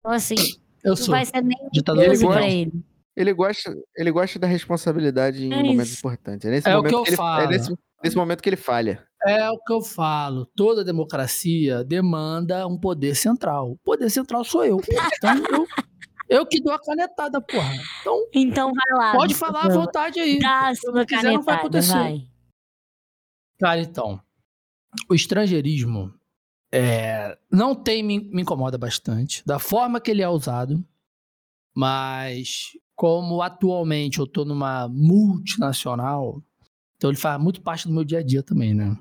Então, assim, eu sou. vai ser nem ditador ele pra ele. Ele gosta, ele gosta da responsabilidade em é momentos importantes. É, nesse é momento o que eu ele, falo. É nesse, nesse momento que ele falha. É o que eu falo. Toda democracia demanda um poder central. O poder central sou eu. Então eu, eu que dou a canetada, porra. Então, então vai lá. Pode falar à vontade aí. Dá a sua quiser, não vai acontecer. Vai. Cara, então. O estrangeirismo é, não tem me, me incomoda bastante. Da forma que ele é usado. Mas como atualmente eu tô numa multinacional então ele faz muito parte do meu dia a dia também, né?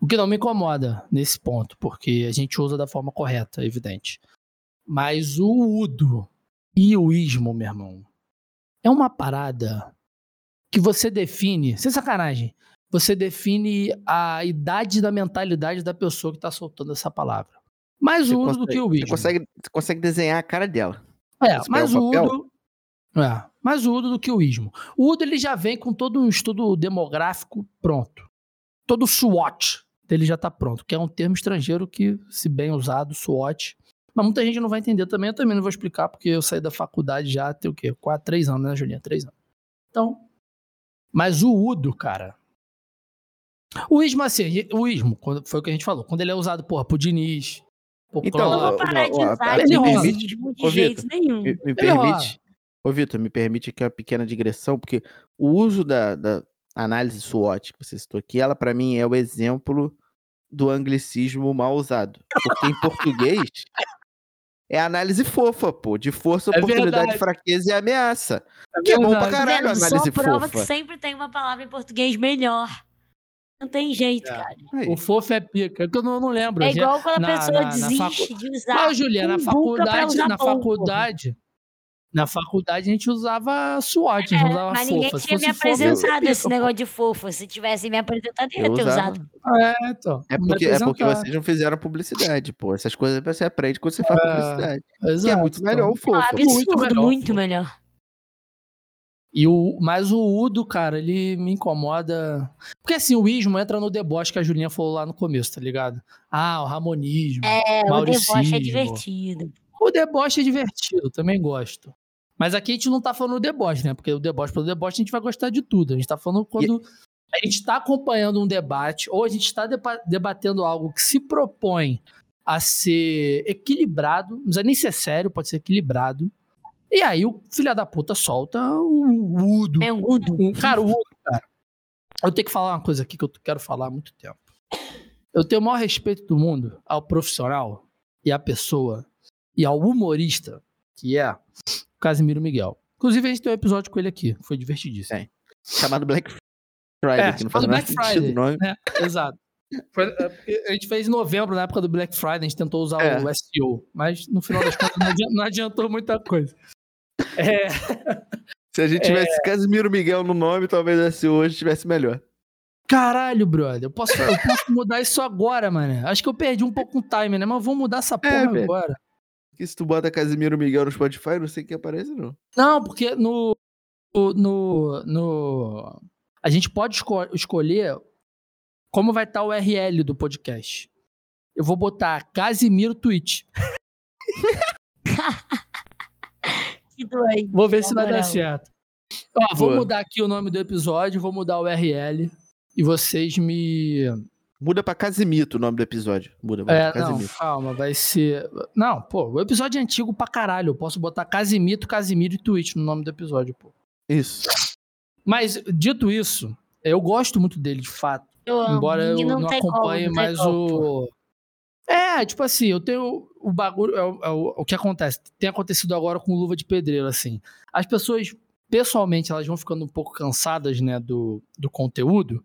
O que não me incomoda nesse ponto, porque a gente usa da forma correta, é evidente. Mas o Udo e o Ismo, meu irmão, é uma parada que você define, sem sacanagem, você define a idade da mentalidade da pessoa que está soltando essa palavra. Mais o Udo do que o Ismo. Você consegue, você consegue desenhar a cara dela. É, mais o Udo. É, mais o Udo do que o Ismo. O Udo ele já vem com todo um estudo demográfico pronto. Todo o SWOT dele já está pronto, que é um termo estrangeiro que, se bem usado, SWOT. Mas muita gente não vai entender também. Eu também não vou explicar, porque eu saí da faculdade já tem o quê? Quatro, três anos, né, Julinha? Três anos. Então, mas o Udo, cara. O Ismo, assim, o Ismo, foi o que a gente falou. Quando ele é usado, porra, pro Diniz. Pro então, eu vou parar de usar ele permite, de jeito nenhum. Me, me permite. Ô, Vitor, me permite aqui uma pequena digressão, porque o uso da, da análise SWOT que você citou aqui, ela para mim é o exemplo do anglicismo mal usado. Porque em português é análise fofa, pô, de força, é oportunidade, verdade. fraqueza e ameaça. É que é bom pra caralho a análise Só prova fofa. que sempre tem uma palavra em português melhor. Não tem jeito, é. cara. O fofo é pica, é que eu não, não lembro. É igual quando a na, pessoa na, desiste na facu... de usar. Não, Juliana, na faculdade, na faculdade, na faculdade a gente usava SWOT, a gente é, usava mas ninguém fofa. tinha me apresentado esse pô. negócio de fofo. Se tivesse me apresentado, eu ia ter usava. usado. É, então. É porque, é porque vocês não fizeram publicidade, pô. Essas coisas você aprende quando você faz é, publicidade. Exato, é muito melhor o fofo. Ah, absurdo, muito melhor. Muito melhor. E o, mas o Udo, cara, ele me incomoda. Porque assim, o ismo entra no deboche que a Julinha falou lá no começo, tá ligado? Ah, o ramonismo. É, o deboche é divertido. O deboche é divertido, também gosto. Mas aqui a gente não tá falando do deboche, né? Porque o deboche pelo deboche a gente vai gostar de tudo. A gente tá falando quando e... a gente tá acompanhando um debate ou a gente tá debatendo algo que se propõe a ser equilibrado, não precisa nem ser sério, pode ser equilibrado. E aí o filho da puta solta o Udo. É um Udo. Um, cara, o Udo, cara. Eu tenho que falar uma coisa aqui que eu quero falar há muito tempo. Eu tenho o maior respeito do mundo ao profissional e à pessoa e ao humorista que é Casimiro Miguel. Inclusive, a gente tem um episódio com ele aqui, foi divertidíssimo. É. Chamado Black Friday, é, que não faz Black Friday, nome. Né? Exato. Foi, é, a gente fez em novembro, na época do Black Friday, a gente tentou usar é. o SEO, mas no final das contas não adiantou, não adiantou muita coisa. É... Se a gente tivesse é... Casimiro Miguel no nome, talvez SEO hoje estivesse melhor. Caralho, brother, eu posso, eu posso mudar isso agora, mano. Acho que eu perdi um pouco o time, né? Mas vou mudar essa é, porra agora. Que se tu bota Casimiro Miguel no Spotify, não sei o que aparece, não. Não, porque no. No. no a gente pode esco escolher como vai estar tá o URL do podcast. Eu vou botar Casimiro Twitch. que. Vou ver se vai dar certo. Ó, vou mudar aqui o nome do episódio, vou mudar o URL e vocês me Muda pra Casimito o nome do episódio. Muda, muda é, Não, calma, vai ser. Não, pô, o episódio é antigo pra caralho. Eu posso botar Casimito, Casimiro e Twitch no nome do episódio, pô. Isso. Mas, dito isso, eu gosto muito dele, de fato. Eu embora eu não, não acompanhe como, mais o. É, tipo assim, eu tenho o bagulho. É o, é o, o que acontece? Tem acontecido agora com luva de pedreiro, assim. As pessoas, pessoalmente, elas vão ficando um pouco cansadas, né, do, do conteúdo.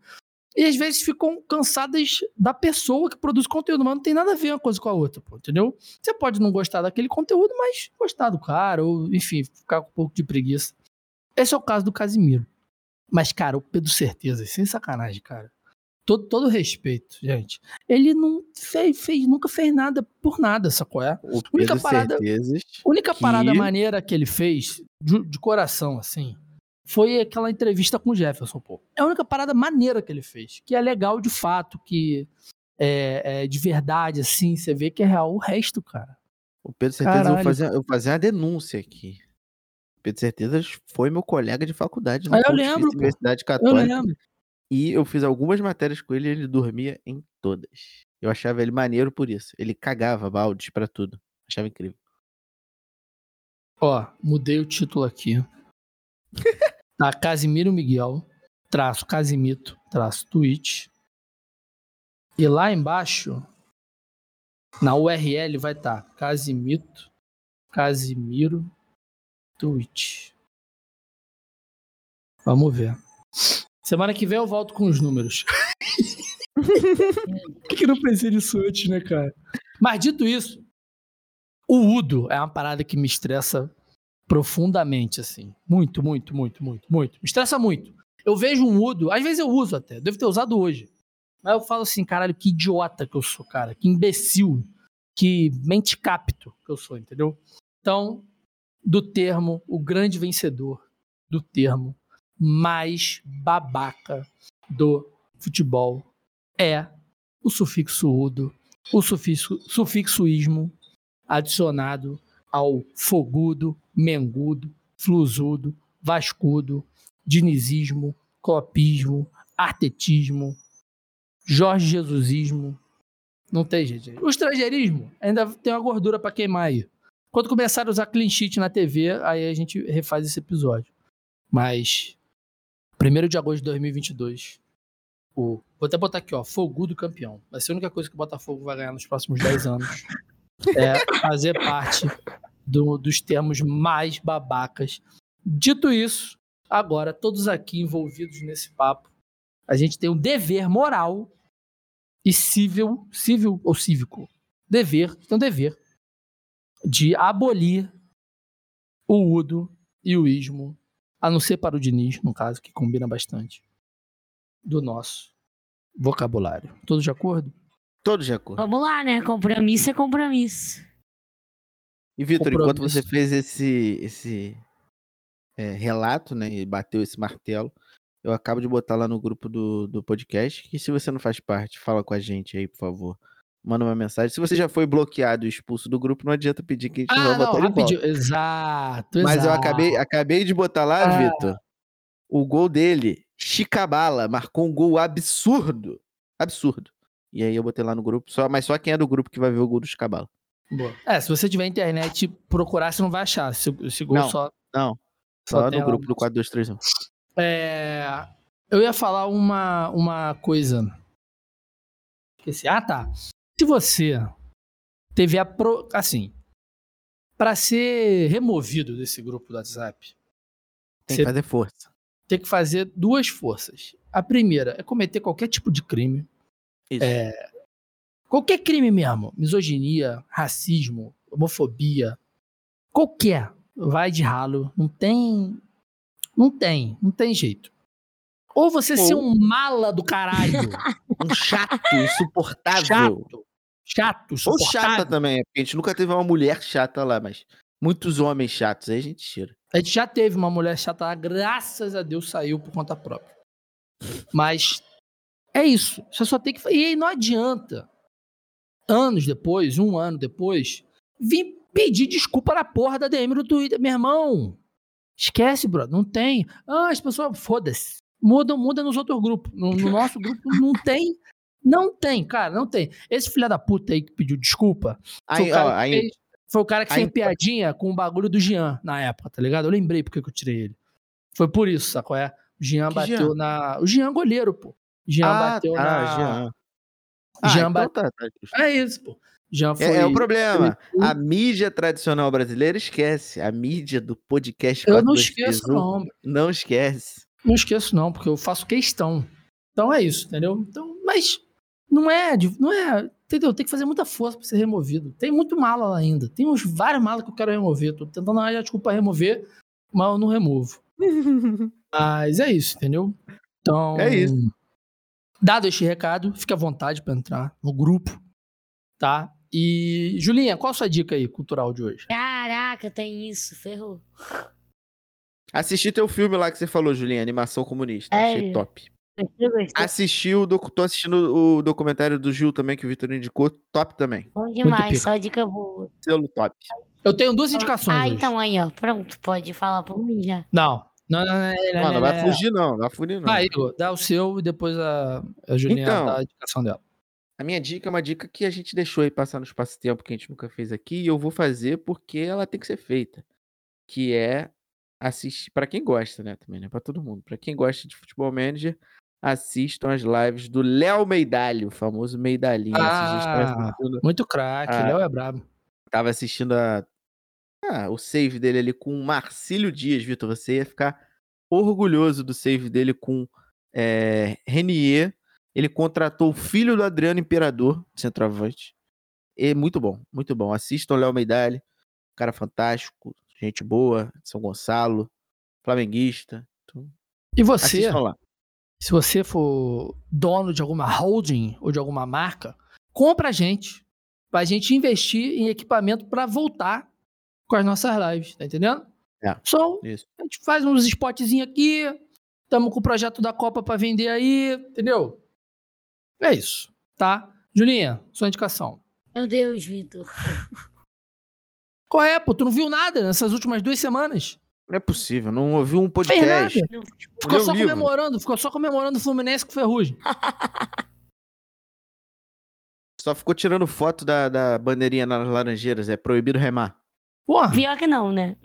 E às vezes ficam cansadas da pessoa que produz conteúdo, mas não tem nada a ver uma coisa com a outra, pô, entendeu? Você pode não gostar daquele conteúdo, mas gostar do cara, ou enfim, ficar com um pouco de preguiça. Esse é o caso do Casimiro. Mas, cara, o Pedro Certeza, sem sacanagem, cara. Todo, todo respeito, gente. Ele não fez, fez, nunca fez nada por nada, sacou? É? O única parada, única que... parada maneira que ele fez, de, de coração, assim, foi aquela entrevista com o Jefferson, pô. É a única parada maneira que ele fez, que é legal de fato, que é, é de verdade, assim, você vê que é real o resto, cara. O Pedro Certeza, eu vou, fazer, eu vou fazer uma denúncia aqui. O Pedro Certeza foi meu colega de faculdade na ah, eu lembro, Universidade Católica. Eu lembro. E eu fiz algumas matérias com ele e ele dormia em todas. Eu achava ele maneiro por isso. Ele cagava baldes para tudo. Achava incrível. Ó, mudei o título aqui. Tá Casimiro Miguel, traço Casimito, traço Twitch. E lá embaixo, na URL vai estar tá Casimito, Casimiro, Twitch. Vamos ver. Semana que vem eu volto com os números. Por que não pensei nisso antes, né, cara? Mas dito isso, o Udo é uma parada que me estressa profundamente, assim. Muito, muito, muito, muito, muito. Me estressa muito. Eu vejo um Udo, às vezes eu uso até, devo ter usado hoje. Mas eu falo assim, caralho, que idiota que eu sou, cara. Que imbecil. Que mente capto que eu sou, entendeu? Então, do termo, o grande vencedor do termo mais babaca do futebol é o sufixo udo, o sufixo, sufixoísmo adicionado ao fogudo, mengudo, flusudo, vascudo, dinizismo, clopismo, artetismo, Jorge Jesusismo. Não tem, gente. O estrangeirismo ainda tem uma gordura para queimar aí. Quando começar a usar clean sheet na TV, aí a gente refaz esse episódio. Mas 1 de agosto de 2022, o, vou até botar aqui, ó, Fogudo campeão. Vai ser a única coisa que o Botafogo vai ganhar nos próximos 10 anos. é fazer parte do, dos termos mais babacas. Dito isso, agora, todos aqui envolvidos nesse papo, a gente tem um dever moral e civil, civil ou cívico, dever, tem um dever de abolir o Udo e o Ismo, a não ser para o Diniz, no caso, que combina bastante, do nosso vocabulário. Todos de acordo? Todos de acordo. Vamos lá, né? Compromisso é compromisso. E, Vitor, enquanto você fez esse, esse é, relato, né, e bateu esse martelo, eu acabo de botar lá no grupo do, do podcast, que se você não faz parte, fala com a gente aí, por favor. Manda uma mensagem. Se você já foi bloqueado e expulso do grupo, não adianta pedir que a gente ah, vai botar ele volta. Exato, Mas exato. eu acabei, acabei de botar lá, ah. Vitor, o gol dele, Chicabala, marcou um gol absurdo. Absurdo. E aí eu botei lá no grupo, só, mas só quem é do grupo que vai ver o gol do Chicabala. Boa. É, se você tiver internet procurar, você não vai achar. Esse gol não, só. Não. Só, só no grupo do 4231. É, eu ia falar uma, uma coisa. Esqueci. Ah, tá. Se você teve a. Pro, assim. Para ser removido desse grupo do WhatsApp. Tem que fazer força. Tem que fazer duas forças. A primeira é cometer qualquer tipo de crime. Isso. É, qualquer crime mesmo. Misoginia, racismo, homofobia. Qualquer. Vai de ralo. Não tem. Não tem. Não tem jeito. Ou você Ou... ser um mala do caralho. um chato, insuportável. Chato. Chato, Ou chata também, porque a gente nunca teve uma mulher chata lá, mas muitos homens chatos, aí a gente tira. A gente já teve uma mulher chata lá, graças a Deus saiu por conta própria. Mas é isso. Você só tem que. E aí não adianta. Anos depois, um ano depois, vir pedir desculpa na porra da DM do Twitter. Meu irmão, esquece, bro. Não tem. Ah, as pessoas. Foda-se. Muda, muda nos outros grupos. No, no nosso grupo não tem. Não tem, cara, não tem. Esse filho da puta aí que pediu desculpa foi, aí, o, cara ó, aí, fez, foi o cara que aí, fez piadinha com o bagulho do Jean na época, tá ligado? Eu lembrei porque que eu tirei ele. Foi por isso, sacou? É? O Jean que bateu Jean? na. O Jean goleiro, pô. Jean ah, bateu tá, na. Jean. Ah, Jean então. Tá, tá. É isso, pô. Jean foi... é, é o problema. A mídia tradicional brasileira esquece. A mídia do podcast. Eu não esqueço, não. Não esquece. Não esqueço, não, porque eu faço questão. Então é isso, entendeu? Então, mas não é, não é, entendeu? Tem que fazer muita força para ser removido. Tem muito mala lá ainda. Tem uns vários malas que eu quero remover. Tô tentando arranjar desculpa pra remover, mas eu não removo. mas é isso, entendeu? Então. É isso. Dado este recado, fique à vontade para entrar no grupo, tá? E, Julinha, qual a sua dica aí cultural de hoje? Caraca, tem isso, ferrou. Assisti teu filme lá que você falou, Julinha, Animação Comunista. É. Achei top. Assistiu, tô assistindo o documentário do Gil também, que o Vitor indicou. Top também. Bom demais, só dica boa. Selo top. Eu tenho duas indicações. Ah, então aí, ó. Pronto, pode falar por mim já. Não. Não, não, não, não, vai fugir, não. Não vai fugir, não. Vai, Igor, dá o seu e depois a, a Julinha então, dá a indicação dela. A minha dica é uma dica que a gente deixou aí passar no espaço-tempo que a gente nunca fez aqui e eu vou fazer porque ela tem que ser feita. Que é assistir, para quem gosta, né, também, né, para todo mundo. Para quem gosta de futebol manager, assistam as lives do Léo Meidalho, o famoso Meidalhinho. Ah, muito craque, Léo é brabo. Tava assistindo a, ah, o save dele ali com o Marcílio Dias, Vitor. Você ia ficar orgulhoso do save dele com é, Renier. Ele contratou o filho do Adriano Imperador, centroavante. E muito bom, muito bom. Assistam o Léo Meidalho, cara fantástico, gente boa, São Gonçalo, flamenguista. Então, e você, se você for dono de alguma holding ou de alguma marca, compra a gente, para a gente investir em equipamento para voltar com as nossas lives, tá entendendo? É. Som. Isso. A gente faz uns spotzinhos aqui. Estamos com o projeto da Copa para vender aí, entendeu? É isso, tá? Julinha, sua indicação. Meu Deus, Vitor. Qual é, pô? Tu não viu nada nessas últimas duas semanas? Não é possível, não ouviu um podcast. Ficou só livro. comemorando, ficou só comemorando o Fluminense com Ferrugem. Só ficou tirando foto da, da bandeirinha nas laranjeiras, é proibido remar. Porra. Pior que não, né?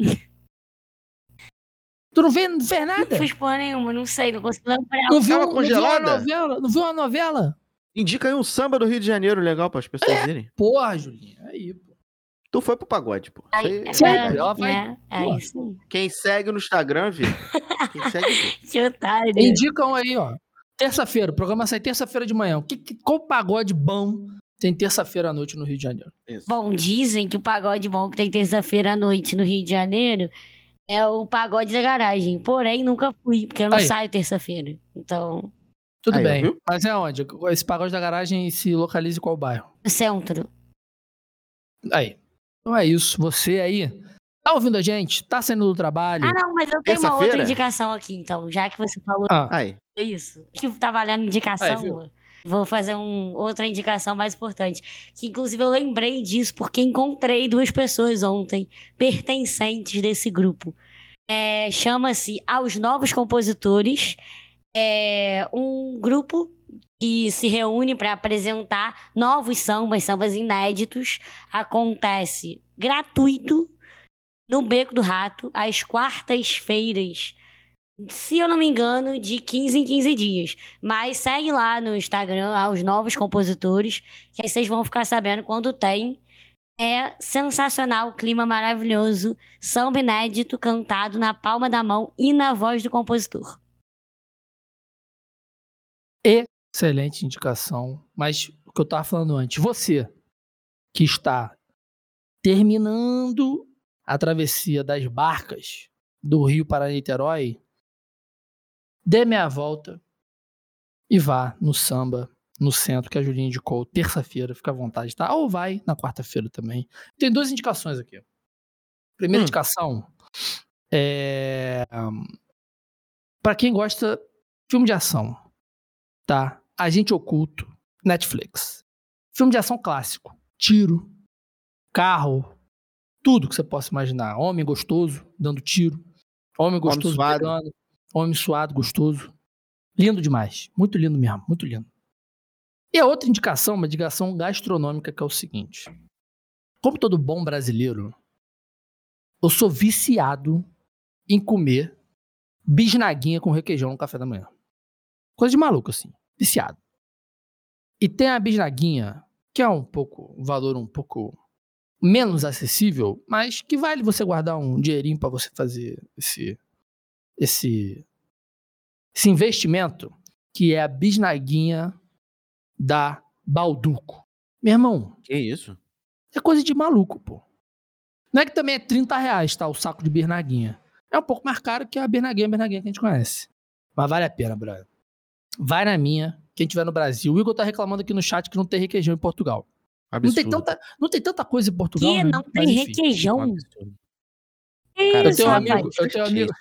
Tu não vê, não fez nada? Não fiz porra nenhuma, não sei, não consigo lembrar. Não viu, não viu uma novela? Não viu uma novela? Indica aí um samba do Rio de Janeiro legal para as pessoas é, verem. Porra, Julinha, aí, pô. Tu foi pro pagode, pô. Aí, é, Sério? Ela vai... é, é isso. Quem segue no Instagram, viu? Quem segue, viu? Que otário. Indicam aí, ó. Terça-feira, o programa sai terça-feira de manhã. Que, que, qual pagode bom tem terça-feira à noite no Rio de Janeiro? Isso. Bom, dizem que o pagode bom que tem terça-feira à noite no Rio de Janeiro é o pagode da garagem. Porém, nunca fui, porque eu não aí. saio terça-feira. Então. Tudo aí, bem. Mas é onde? Esse pagode da garagem se localiza em qual bairro? No centro. Aí. Então é isso. Você aí. Tá ouvindo a gente? Tá saindo do trabalho? Ah, não, mas eu tenho uma outra indicação aqui, então, já que você falou. Ah. Aí. É isso. Que tá valendo indicação. Aí, Vou fazer um, outra indicação mais importante. Que inclusive eu lembrei disso porque encontrei duas pessoas ontem pertencentes desse grupo. É, Chama-se Aos Novos Compositores. É um grupo que se reúne para apresentar novos sambas, sambas inéditos. Acontece gratuito no Beco do Rato, às quartas-feiras se eu não me engano, de 15 em 15 dias. Mas segue lá no Instagram aos novos compositores, que aí vocês vão ficar sabendo quando tem. É sensacional, clima maravilhoso, samba inédito cantado na palma da mão e na voz do compositor. Excelente indicação. Mas o que eu estava falando antes, você que está terminando a travessia das barcas do Rio para Niterói, dê meia volta e vá no samba, no centro, que a Julinha indicou, terça-feira, fica à vontade, tá? Ou vai na quarta-feira também. Tem duas indicações aqui. Primeira hum. indicação é. Para quem gosta filme de ação, tá? Agente Oculto, Netflix. Filme de ação clássico. Tiro, carro, tudo que você possa imaginar. Homem gostoso dando tiro. Homem gostoso pegando. Homem suado, gostoso. Lindo demais. Muito lindo mesmo, muito lindo. E a outra indicação, uma indicação gastronômica, que é o seguinte. Como todo bom brasileiro, eu sou viciado em comer bisnaguinha com requeijão no café da manhã. Coisa de maluco, assim. Viciado. E tem a bisnaguinha, que é um pouco, um valor um pouco menos acessível, mas que vale você guardar um dinheirinho para você fazer esse esse, esse investimento, que é a bisnaguinha da Balduco. Meu irmão. Que isso? É coisa de maluco, pô. Não é que também é 30 reais, tá? O saco de bisnaguinha. É um pouco mais caro que a bisnaguinha, a bisnaguinha que a gente conhece. Mas vale a pena, brother. Vai na minha, quem tiver no Brasil. O Igor tá reclamando aqui no chat que não tem requeijão em Portugal. Não tem, tanta, não tem tanta coisa em Portugal. Que? Né? Não tem requeijão? Cara, eu tenho um amigo, eu tenho um amigo,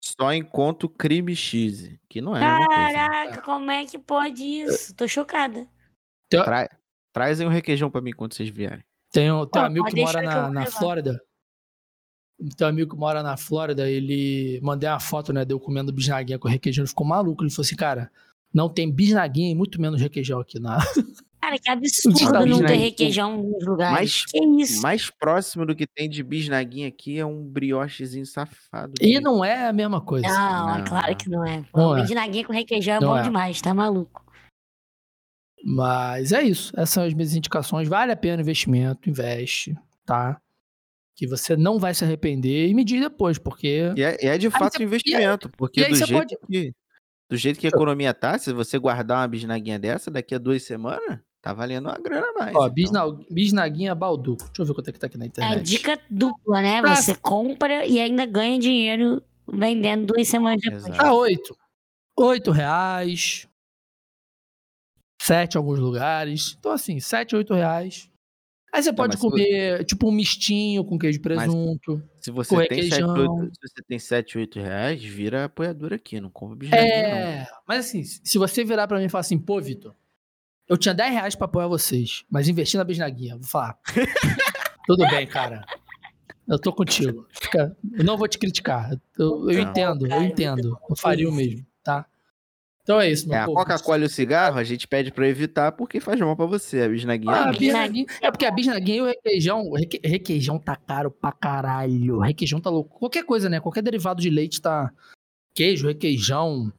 só encontro crime X, que não é Caraca, como é que pode isso? Tô chocada. Tra... Trazem um requeijão pra mim quando vocês vierem. Tem um, tem um amigo que mora na, na Flórida. Tem um amigo que mora na Flórida, ele mandei uma foto, né, deu comendo bisnaguinha com requeijão, ele ficou maluco. Ele falou assim, cara, não tem bisnaguinha e muito menos requeijão aqui na, Cara, que absurdo não ter requeijão nos lugares. Mais, que isso? Mais próximo do que tem de bisnaguinha aqui é um briochezinho safado. E não é a mesma coisa. Não, não. é claro que não é. Não é. Bisnaguinha com requeijão é não bom é. demais, tá maluco. Mas é isso. Essas são as minhas indicações. Vale a pena o investimento, investe, tá? Que você não vai se arrepender e medir depois, porque. E é, é de fato você, investimento, e, porque e do jeito pode... que. Do jeito que a economia tá, se você guardar uma bisnaguinha dessa daqui a duas semanas, Tá valendo uma grana a mais. Ó, então. bisnaguinha Balduco. Deixa eu ver quanto é que tá aqui na é internet. É dica dupla, né? Você compra e ainda ganha dinheiro vendendo duas semanas depois. Exato. Tá oito. Oito reais. Sete em alguns lugares. Então, assim, sete, oito reais. Aí você pode comer, você... tipo, um mistinho com queijo e presunto. se você, tem 7, 8, se você tem 7, 8 reais, vira apoiador aqui, não compra bisnaguinha, É, não. mas assim, se você virar pra mim e falar assim, pô, Vitor, eu tinha 10 reais pra apoiar vocês, mas investi na bisnaguinha, vou falar. Tudo bem, cara. Eu tô contigo. Fica, eu não vou te criticar. Eu, eu entendo, eu entendo. Eu faria o mesmo, tá? Então é isso, meu é, povo. A Coca-Cola e o cigarro a gente pede pra evitar porque faz mal pra você. A bisnaguinha. Ah, a bisnaguinha. É porque a bisnaguinha e o requeijão. O reque, requeijão tá caro pra caralho. O requeijão tá louco. Qualquer coisa, né? Qualquer derivado de leite tá. Queijo, requeijão,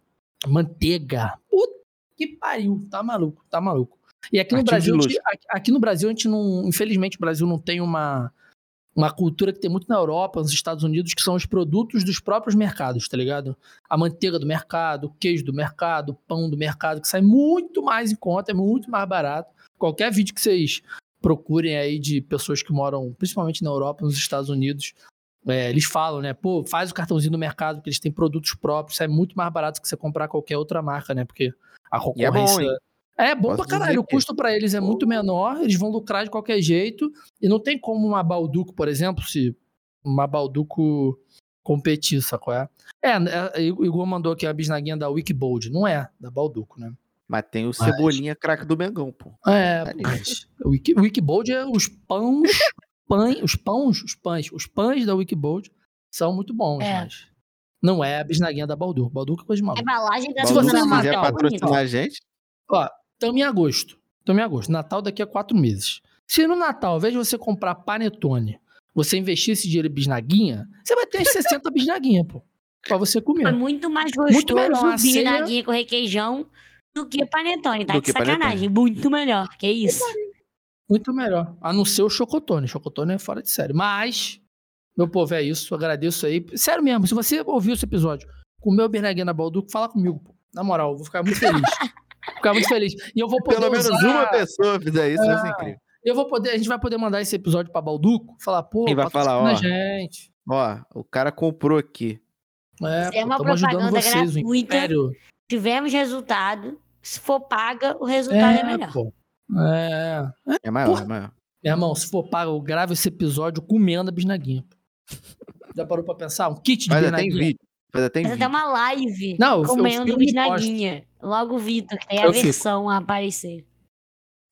manteiga. Puta que pariu. Tá maluco, tá maluco. E aqui no Brasil, gente, aqui no Brasil a gente não, infelizmente o Brasil não tem uma uma cultura que tem muito na Europa, nos Estados Unidos, que são os produtos dos próprios mercados, tá ligado? A manteiga do mercado, o queijo do mercado, o pão do mercado, que sai muito mais em conta, é muito mais barato. Qualquer vídeo que vocês procurem aí de pessoas que moram, principalmente na Europa, nos Estados Unidos, é, eles falam, né? Pô, faz o cartãozinho do mercado, porque eles têm produtos próprios, sai muito mais barato que você comprar qualquer outra marca, né? Porque a concorrência. É bom, é bom Posso pra caralho. O custo para eles é muito menor, eles vão lucrar de qualquer jeito. E não tem como uma Balduco, por exemplo, se uma Balduco competir, sacou? É, é, é Igor mandou aqui a bisnaguinha da Wikibold. Não é, da Balduco, né? Mas tem o Cebolinha craque do Mengão, pô. É, tá mas o Wiki, Wikibold é os pães, pães, os pães, os pães, os pães da Wikibold são muito bons, é. mas não é a bisnaguinha da Balduco. Balduco é coisa de maluco. A embalagem da Se você quiser patrocinar a gente, ó, Estamos em agosto. Estamos em agosto. Natal daqui a quatro meses. Se no Natal, ao invés de você comprar panetone, você investir esse dinheiro em bisnaguinha, você vai ter as 60 bisnaguinhas, pô. Pra você comer. É muito mais gostoso muito melhor, bisnaguinha ceia... com requeijão do que panetone, tá? Do de sacanagem. Panetone. Muito melhor. Que isso? Muito melhor. A não ser o chocotone. Chocotone é fora de série. Mas, meu povo, é isso. Agradeço aí. Sério mesmo, se você ouviu esse episódio, comeu bisnaguinha na Balduco, fala comigo, pô. Na moral, eu vou ficar muito feliz. Ficar muito feliz. E eu vou poder Pelo menos usar... uma pessoa fizer isso, é, vai ser incrível. Eu vou poder, a gente vai poder mandar esse episódio pra Balduco, falar, pô, Quem vai falar, ó, gente. Ó, o cara comprou aqui. É, é uma pô, propaganda vocês, gratuita. Tivemos resultado. Se for paga, o resultado é, é melhor. Pô. É. É maior, Porra. é maior. Meu irmão, se for paga, eu gravo esse episódio comendo a bisnaguinha. Já parou pra pensar? Um kit de Mas bisnaguinha. Tem vídeo. Mas tem até uma live Não, comendo bisnaguinha. Logo o Vitor, que tem a eu versão fico. a aparecer.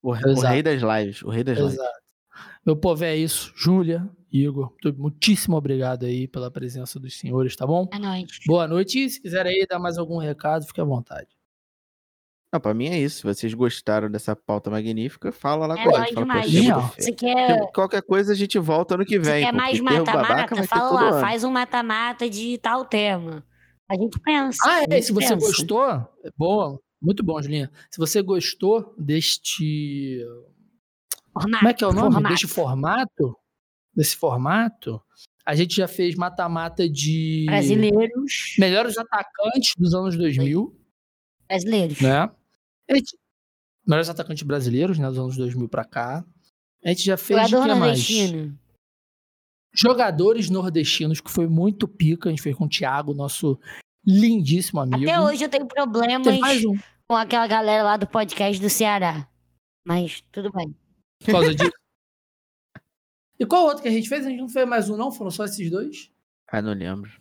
O, o, rei das lives. O rei das Exato. lives. Meu povo, é isso. Júlia, Igor, muitíssimo obrigado aí pela presença dos senhores, tá bom? Boa noite. Boa noite. E se quiser aí dar mais algum recado, fique à vontade. Não, pra mim é isso. Se vocês gostaram dessa pauta magnífica, fala lá é com a gente. Fala, Você quer... Qualquer coisa a gente volta ano que vem. Você quer mais mata-mata? Fala lá, ano. faz um mata-mata de tal tema. A gente pensa. Ah, é. Se você pensa. gostou, boa. Muito bom, Julinha. Se você gostou deste. Formato, Como é que é o nome? Formato. Deste formato. Desse formato. A gente já fez mata-mata de. Brasileiros. Melhores atacantes dos anos 2000. Brasileiros. Né? Gente, melhores atacantes brasileiros, né, dos anos 2000 para cá. A gente já fez de que mais? Jogadores nordestinos, que foi muito pica. A gente fez com o Thiago, nosso lindíssimo amigo. Até hoje eu tenho problemas um. com aquela galera lá do podcast do Ceará. Mas tudo bem. Por causa disso. e qual outro que a gente fez? A gente não fez mais um, não? Foram só esses dois? Ah, não lembro.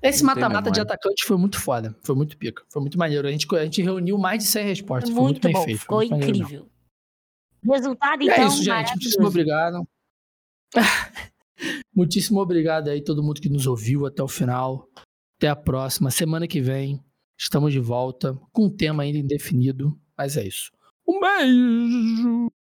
Esse mata-mata de atacante foi muito foda. Foi muito pica. Foi muito maneiro. A gente, a gente reuniu mais de 100 respostas. Foi muito, muito bom. Feito, ficou incrível. Resultado, então. É isso, gente. Muitíssimo obrigado. muitíssimo obrigado aí todo mundo que nos ouviu até o final. Até a próxima. Semana que vem estamos de volta com um tema ainda indefinido. Mas é isso. Um beijo!